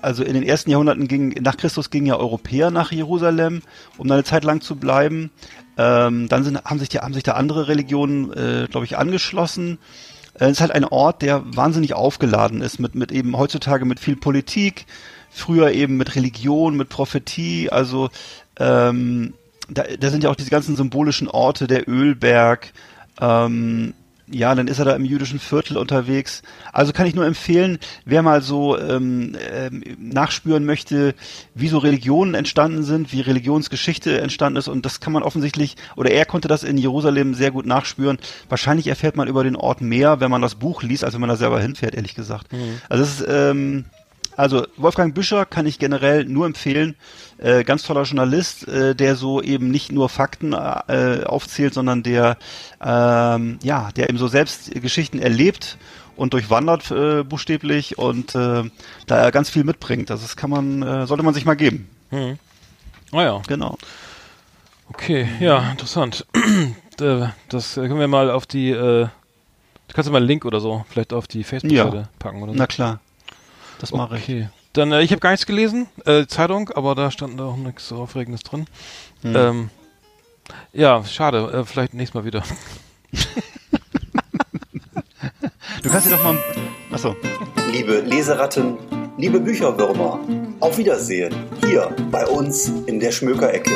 also in den ersten Jahrhunderten ging, nach Christus gingen ja Europäer nach Jerusalem, um da eine Zeit lang zu bleiben. Ähm, dann sind, haben sich die, haben sich da andere Religionen, äh, glaube ich, angeschlossen. Äh, Es ist halt ein Ort, der wahnsinnig aufgeladen ist mit, mit eben heutzutage mit viel Politik, früher eben mit Religion, mit Prophetie, also ähm, da, da sind ja auch diese ganzen symbolischen Orte, der Ölberg, ähm, ja, dann ist er da im jüdischen Viertel unterwegs. Also kann ich nur empfehlen, wer mal so ähm, ähm, nachspüren möchte, wie so Religionen entstanden sind, wie Religionsgeschichte entstanden ist. Und das kann man offensichtlich, oder er konnte das in Jerusalem sehr gut nachspüren. Wahrscheinlich erfährt man über den Ort mehr, wenn man das Buch liest, als wenn man da selber hinfährt, ehrlich gesagt. Also es ist, ähm, also Wolfgang Büscher kann ich generell nur empfehlen. Äh, ganz toller Journalist, äh, der so eben nicht nur Fakten äh, aufzählt, sondern der ähm, ja, der eben so selbst Geschichten erlebt und durchwandert äh, buchstäblich und äh, da er ganz viel mitbringt. Also das kann man, äh, sollte man sich mal geben. Ah ja, Genau. okay, ja, interessant. Äh, das können wir mal auf die, äh, kannst du mal einen Link oder so vielleicht auf die Facebook-Seite Ja. packen oder so. Na klar. Das mache ich. Okay. Dann, äh, ich habe gar nichts gelesen, äh, Zeitung, aber da stand auch nichts so Aufregendes drin. Hm. Ähm, ja, schade, äh, vielleicht nächstes Mal wieder. Du kannst dir doch mal. Achso. Liebe Leseratten, liebe Bücherwürmer, auf Wiedersehen hier bei uns in der Schmökerecke.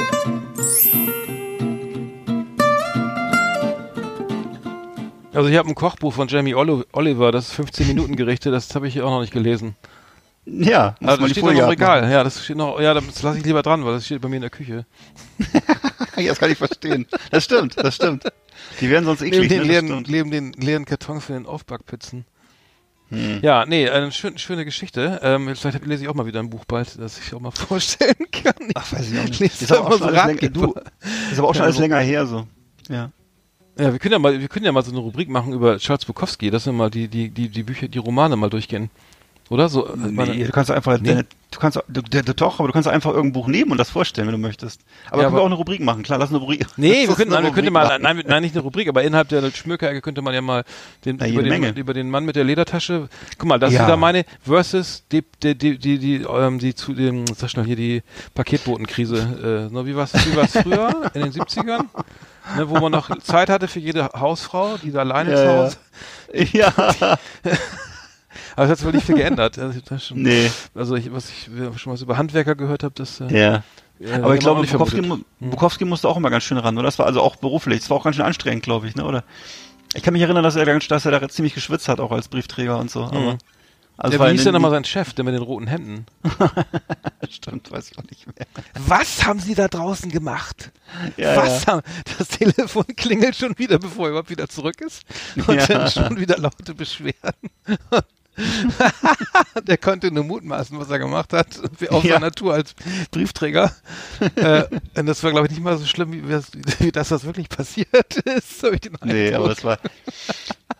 Also ich habe ein Kochbuch von Jamie Oli- Oliver, das ist 15 Minuten Gerichte, das habe ich auch noch nicht gelesen. Ja, muss Also das steht noch im abmachen. Regal. Ja, das steht noch, ja, das lasse ich lieber dran, weil das steht bei mir in der Küche. Ja, das kann ich verstehen. Das stimmt, das stimmt. Die werden sonst Neben eklig. den, ne? Leeren, stimmt. neben den leeren Karton für den Aufbackpizzen. Hm. Ja, nee, eine schön, schöne Geschichte. Ähm, vielleicht lese ich auch mal wieder ein Buch bald, das ich auch mal vorstellen kann. Ach, weiß ich auch nicht. Lese Ist aber auch so alles länger, du, ist aber auch schon alles länger her, so. Ja. Ja, wir können ja mal, wir können ja mal so eine Rubrik machen über Charles Bukowski, dass wir mal die, die, die, die Bücher, die Romane mal durchgehen. Oder? So, äh, meine- Nee, du kannst einfach, Nee. du kannst, du, du, du, doch, aber du kannst einfach irgendein Buch nehmen und das vorstellen, wenn du möchtest. Aber Ja, können wir auch eine Rubrik machen, klar, lass eine Rubrik. Nee, wir könnten, eine wir könnten mal, nein, nein, nicht eine Rubrik, aber innerhalb der Schmökerecke könnte man ja mal den, Na, über, den, Menge. über den Mann mit der Ledertasche. Guck mal, das ist Ja. wieder meine versus die, die, die, die, die, ähm, die zu dem, sag schnell hier, die Paketbotenkrise. Äh, na, wie war's, wie war's früher? In den 70ern? Ne, wo man noch Zeit hatte für jede Hausfrau, die da alleine Ja, zu ja. Hause. Ja, Aber es hat sich wirklich viel geändert. Also, schon, nee, also ich, was ich schon was über Handwerker gehört habe, das. Äh, ja. äh, Aber ich man auch glaube, nicht Bukowski, mu- Bukowski musste auch immer ganz schön ran, oder? Das war also auch beruflich. Das war auch ganz schön anstrengend, glaube ich, ne? Oder? Ich kann mich erinnern, dass er, ganz- dass er da ziemlich geschwitzt hat, auch als Briefträger und so. Aber, Mhm. also Ja, wie hieß den- denn nochmal sein Chef, der mit den roten Händen? Stimmt, weiß ich auch nicht mehr. Was haben Sie da draußen gemacht? Ja, Was haben, das Telefon klingelt schon wieder, bevor er überhaupt wieder zurück ist. Und Ja. dann schon wieder laute Beschwerden. Der konnte nur mutmaßen, was er gemacht hat, auf Ja. seiner Tour als Briefträger. äh, und das war, glaube ich, nicht mal so schlimm, wie, das- wie dass das wirklich passiert ist. hab ich den Nee, aber das war.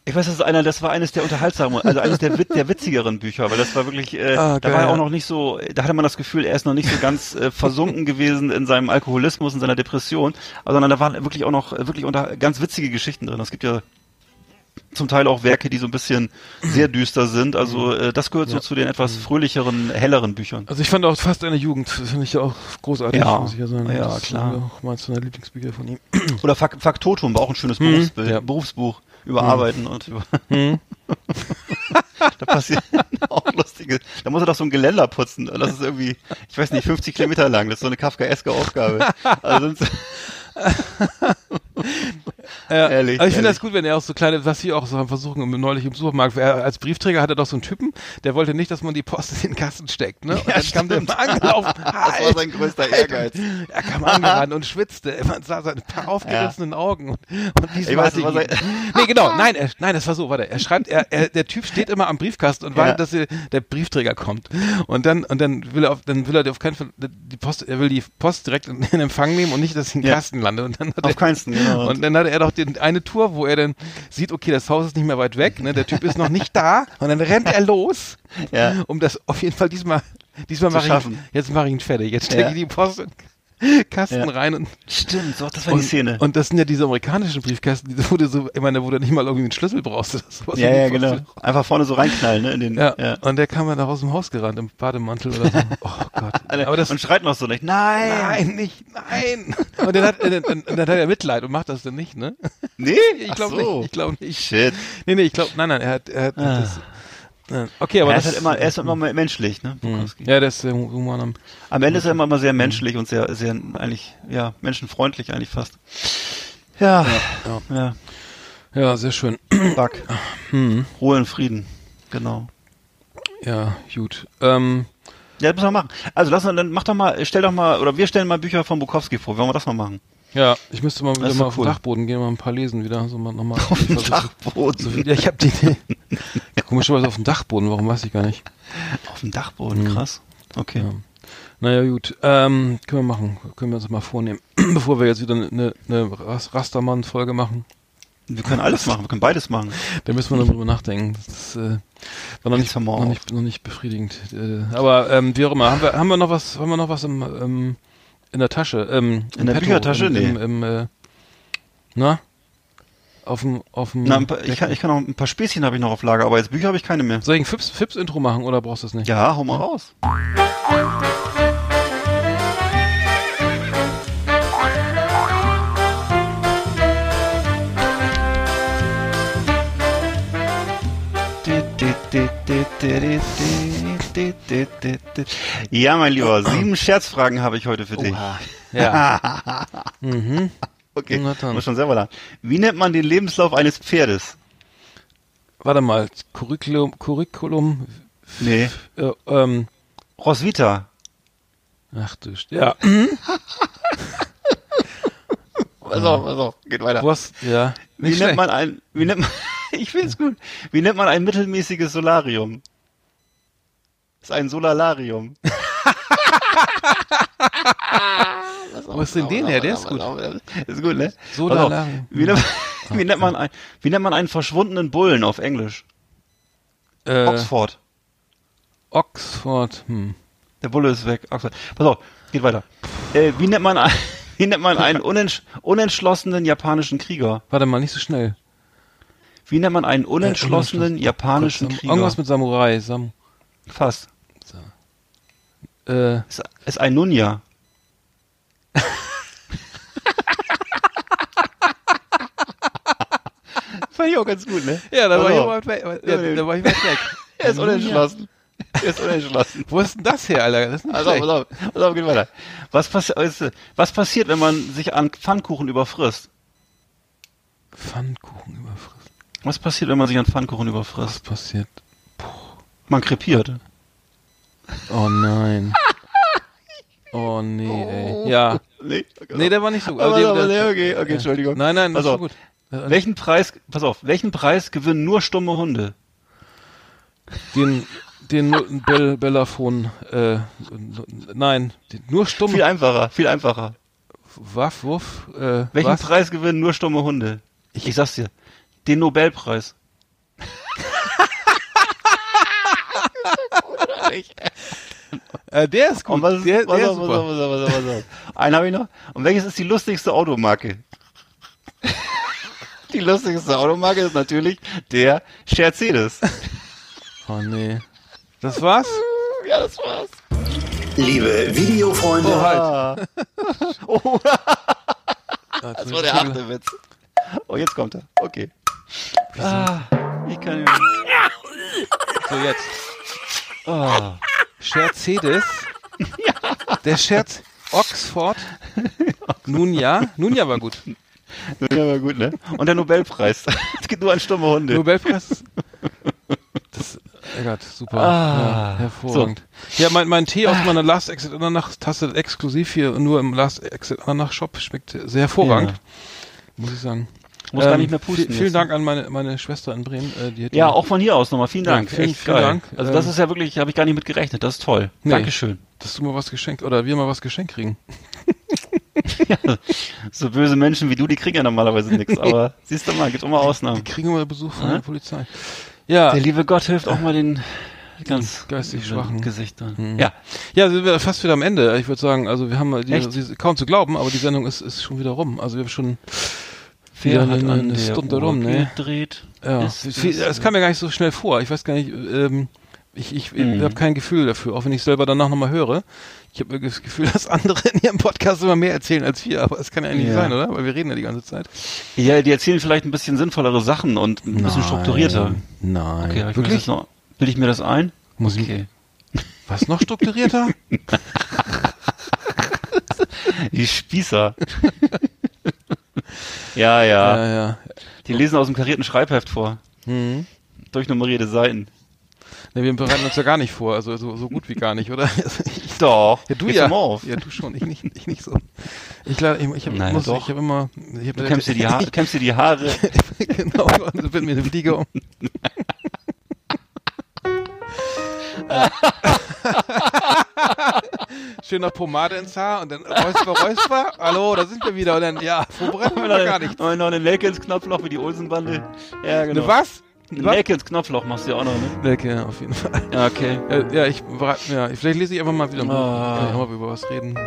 Ich weiß, das ist einer, das war eines der unterhaltsamen, also eines der, der witzigeren Bücher, weil das war wirklich, äh, Ah, da war er auch noch nicht so, da hatte man das Gefühl, er ist noch nicht so ganz äh, versunken gewesen in seinem Alkoholismus, in seiner Depression, sondern da waren wirklich auch noch äh, wirklich unter ganz witzige Geschichten drin. Es gibt ja zum Teil auch Werke, die so ein bisschen sehr düster sind. Also äh, das gehört so Ja. zu den etwas fröhlicheren, helleren Büchern. Also ich fand auch fast eine Jugend, das finde ich ja auch großartig, Ja. muss ich ja sagen. Ja, das klar. Ist auch meins meiner Lieblingsbücher von ihm. Oder Fak Faktotum war auch ein schönes Mhm. Berufsbild, Ja. Berufsbuch über Arbeiten und über Hm? Da passiert auch lustige. Da muss er doch so ein Geländer putzen. Das ist irgendwie, ich weiß nicht, 50 Kilometer lang. Das ist so eine kafkaeske Aufgabe. Also Ja, Ehrlich, aber ich finde das gut, wenn er auch so kleine, was sie auch so haben versuchen, neulich im Supermarkt, er, als Briefträger hat er doch so einen Typen, der wollte nicht, dass man die Post in den Kasten steckt, ne? Und Ja, dann kam der stimmt. immer angelaufen. das war sein größter Ehrgeiz. Er kam angerannt und schwitzte. Man sah seine paar aufgerissenen Augen und, und diesmal weiß, hatte ihn- Nee, genau, nein, er, nein, das war so, warte, er schreibt, er, er, der Typ steht immer am Briefkasten und Ja. wartet, dass er, der Briefträger kommt. Und dann, und dann will er auf, dann will er auf keinen Fall, die Post, er will die Post direkt in, in Empfang nehmen und nicht, dass sie in den Ja. Kasten landet. Und dann hat Auf er, keinen Fall, genau. und dann hatte er doch den, eine Tour, wo er dann sieht, okay, das Haus ist nicht mehr weit weg, ne, der Typ ist noch nicht da und dann rennt er los, Ja. um das auf jeden Fall diesmal, diesmal Zu mache ich, jetzt mache ich ihn fertig, jetzt stecke Ja. ich die Post in, Kasten Ja. rein und Stimmt, so, das war und, die Szene. Und das sind ja diese amerikanischen Briefkästen, die, du so, ich meine, wo du nicht mal irgendwie einen Schlüssel brauchst. oder sowas. ja, ja, genau. Einfach vorne so reinknallen, ne? In den, Ja. ja. und der kam ja da aus dem Haus gerannt im Bademantel oder so. Oh Gott. Aber das, und schreit noch so nicht. Nein! nein, nicht, nein. Und dann hat, und, und dann hat er Mitleid und macht das dann nicht, ne? Nee? Ich glaube so. nicht, ich glaube nicht. Shit. Nee, nee, ich glaube, nein, nein, er hat, er hat das, ja. Okay, aber er ist halt immer, er ist immer menschlich, ne? Bukowski. ja, der ist sehr hu- human am, Am Ende ist er immer, immer sehr menschlich und sehr, sehr, eigentlich, ja, menschenfreundlich eigentlich fast. Ja, ja, ja, sehr schön. Buck. Ruhe und Frieden. Genau. Ja, gut. Ähm, Ja, das müssen wir machen. Also lass uns, dann mach doch mal, stell doch mal, oder wir stellen mal Bücher von Bukowski vor. Wollen wir das mal machen? Ja, ich müsste mal wieder mal doch auf den cool. Dachboden gehen, mal ein paar lesen wieder, so mal nochmal. Auf dem Dachboden. So ja, ich habe die Idee. Komischerweise auf dem Dachboden, warum weiß ich gar nicht. Auf dem Dachboden, krass. Okay. Ja. Naja, gut. Ähm, können wir machen. Können wir uns mal vornehmen. Bevor wir jetzt wieder eine, eine Ras- Rastermann-Folge machen. Wir können alles machen, wir können beides machen. Da müssen wir noch drüber nachdenken. Das äh, war noch nicht, mal noch, nicht, noch nicht befriedigend. Äh, aber ähm, wie auch immer, haben wir, haben wir noch was, haben wir noch was im, ähm, in der Tasche? Ähm, In der Petto, Büchertasche? Im, Nee. im, im, äh, na? Auf dem, auf dem. Na, paar, ich, kann, ich kann noch ein paar Späßchen habe ich noch auf Lager, aber jetzt Bücher habe ich keine mehr. Soll ich ein Fips, Fips-Intro machen oder brauchst du das nicht? Ja, hau mal raus. Ja, mein Lieber, sieben Scherzfragen habe ich heute für dich. Ja. mhm. Okay, muss schon selber lachen. Wie nennt man den Lebenslauf eines Pferdes? Warte mal. Curriculum, Curriculum, Nee, äh, ähm, Roswitha. ach du, St- ja. Pass auf, pass auf, geht weiter. Was, ja. Wie nennt man ein, wie nennt man, ich find's gut. Wie nennt man ein mittelmäßiges Solarium? Ist ein Solalarium. Wo ist denn den her? Der ist gut. Ist gut, ne? Solalarium. Wie nennt, wie nennt man ein, wie nennt man einen verschwundenen Bullen auf Englisch? Äh, Oxford. Oxford. Hm. Der Bulle ist weg. Oxford. Pass auf, geht weiter. Äh, wie nennt man wie nennt man einen unentsch unentschlossenen japanischen Krieger? Warte mal, nicht so schnell. Wie nennt man einen unentschlossenen Äh, japanischen Sam- Krieger? Irgendwas mit Samurai. Sam, Fast. Äh, Ist, ist ein Nunja. Fand ich auch ganz gut, ne? ja, da war, ich auf. weit weg. Ja, da war ich weit weg. Er ist unentschlossen. Er ist unentschlossen. Wo ist denn das her, Alter? Das ist nicht schlecht. pass auf, pass auf, geht weiter. Was, passi was passiert, wenn man sich an Pfannkuchen überfrisst? Pfannkuchen überfrisst. Was passiert, wenn man sich an Pfannkuchen Was überfrisst? passiert? Man krepiert. Oh nein. Oh nee, ey. Ja. Nee, Nee, der war nicht so gut. Aber, aber, der- nee, okay, okay, Entschuldigung. Nein, nein, das Pass ist gut. Äh, Welchen Preis, pass auf, welchen Preis gewinnen nur stumme Hunde? Den, den Bell, Bellafon, äh, nein, den, nur stumm. Viel einfacher, viel einfacher. Waff, Wuff, äh, Welchen was? Preis gewinnen nur stumme Hunde? Ich, sag's dir. Den Nobelpreis. Äh, der ist gut. Und was ist, der, was der was super. was was auf, was auf. Einen habe ich noch. Und welches ist die lustigste Automarke? die lustigste Automarke ist natürlich der Mercedes. Oh nee. Das war's? ja, das war's. Liebe Videofreunde, Oh, halt. Oh, Das war der achte Witz. Oh, jetzt kommt er. Okay. Ah, ich kann nicht mehr. So, jetzt. Oh. Scherzedis. Der Scherz Oxford. Nun ja. Nun ja war gut. Ja, war gut, ne? Und der Nobelpreis. Es geht nur an stumme Hunde. Nobelpreis. Das, Eggert, super. Ah. ja, hervorragend. Ja, mein, mein Tee aus meiner Last Exit Ananach Tasse exklusiv hier nur im Last Exit Ananach Shop schmeckt sehr hervorragend. Muss ich sagen. Muss gar nicht mehr pusten viel- Vielen jetzt. Dank an meine, meine Schwester in Bremen. Äh, die Ja, die- auch von hier aus nochmal. Vielen Dank. Ja, vielen- Echt vielen geil. Dank. Also das Ähm, ist ja wirklich, habe ich gar nicht mit gerechnet. Das ist toll. Nee. Dankeschön. dass du mal was geschenkt oder wir mal was geschenkt kriegen. So böse Menschen wie du, die kriegen ja normalerweise nichts. Aber siehst du mal, gibt immer Ausnahmen. kriegen mal Besuch von Ja? der Polizei. Ja, Der liebe Gott hilft auch mal den ganz geistig Schwachen. Gesichtern. Mhm. Ja, Ja, sind wir fast wieder am Ende. Ich würde sagen, also wir haben die, sie, kaum zu glauben, aber die Sendung ist, ist schon wieder rum. Also wir haben schon wieder hat eine, eine Stunde rum, ne? gedreht? Ja, Ist es, es- es kam mir gar nicht so schnell vor. Ich weiß gar nicht, ähm, ich, ich, ich Mhm. habe kein Gefühl dafür, auch wenn ich selber danach nochmal höre. Ich habe das Gefühl, dass andere in ihrem Podcast immer mehr erzählen als wir, aber es kann ja eigentlich Ja. nicht sein, oder? Weil wir reden ja die ganze Zeit. Ja, die erzählen vielleicht ein bisschen sinnvollere Sachen und ein bisschen strukturierter. Nein. Okay, ich das Wirklich? noch, bilde ich mir das ein? Muss ich- okay. Was noch strukturierter? Die Spießer. ja, ja, ja, ja. Die lesen aus dem karierten Schreibheft vor. Mhm. Durchnummerierte Seiten. Ne, wir bereiten uns ja gar nicht vor, also so, so gut wie gar nicht, oder? Also ich, Doch. ja, du ja. auf. Ja, du schon, ich nicht, ich nicht so. Ich, ich, ich habe habe immer, ich hab, Du kämmst dir die, ha kämmst dir die Haare. genau, und bin mir eine Fliege um. Schön noch Pomade ins Haar und dann Räusper, Räusper. Hallo, da sind wir wieder. Und dann, ja, vorbereiten wir noch gar nicht. Und noch eine Nelke ins Knopfloch wie die Olsenbande. Ja, genau. Ne, was? Eine? Nelke ins Knopfloch machst du ja auch noch, ne? Nelke, ja, auf jeden Fall. Ja, okay. Äh, ja, ich ja, vielleicht lese ich einfach mal wieder ein Buch. Ah. Kann ich auch mal über was reden.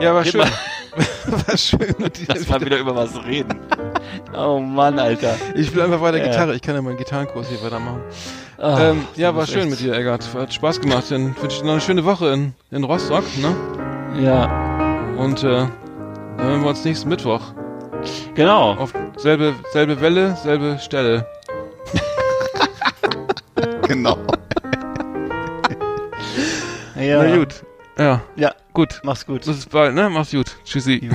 Ja, war Red schön. mal. war schön. Lass mal wieder über was reden. Oh Mann, Alter. Ich spiele einfach weiter Ja. Gitarre. Ich kann ja meinen Gitarrenkurs hier weitermachen. Ah, ähm, ja, war schön echt- mit dir, Eggert. Hat Spaß gemacht. Dann wünsche ich dir noch eine schöne Woche in, in Rostock. Ne? Ja, Und äh, dann hören wir uns nächsten Mittwoch. genau. Auf selbe, selbe Welle, selbe Stelle. Genau. Ja. Na gut. Ja, Ja, gut. mach's gut. Bis bald, ne? Mach's gut. Tschüssi.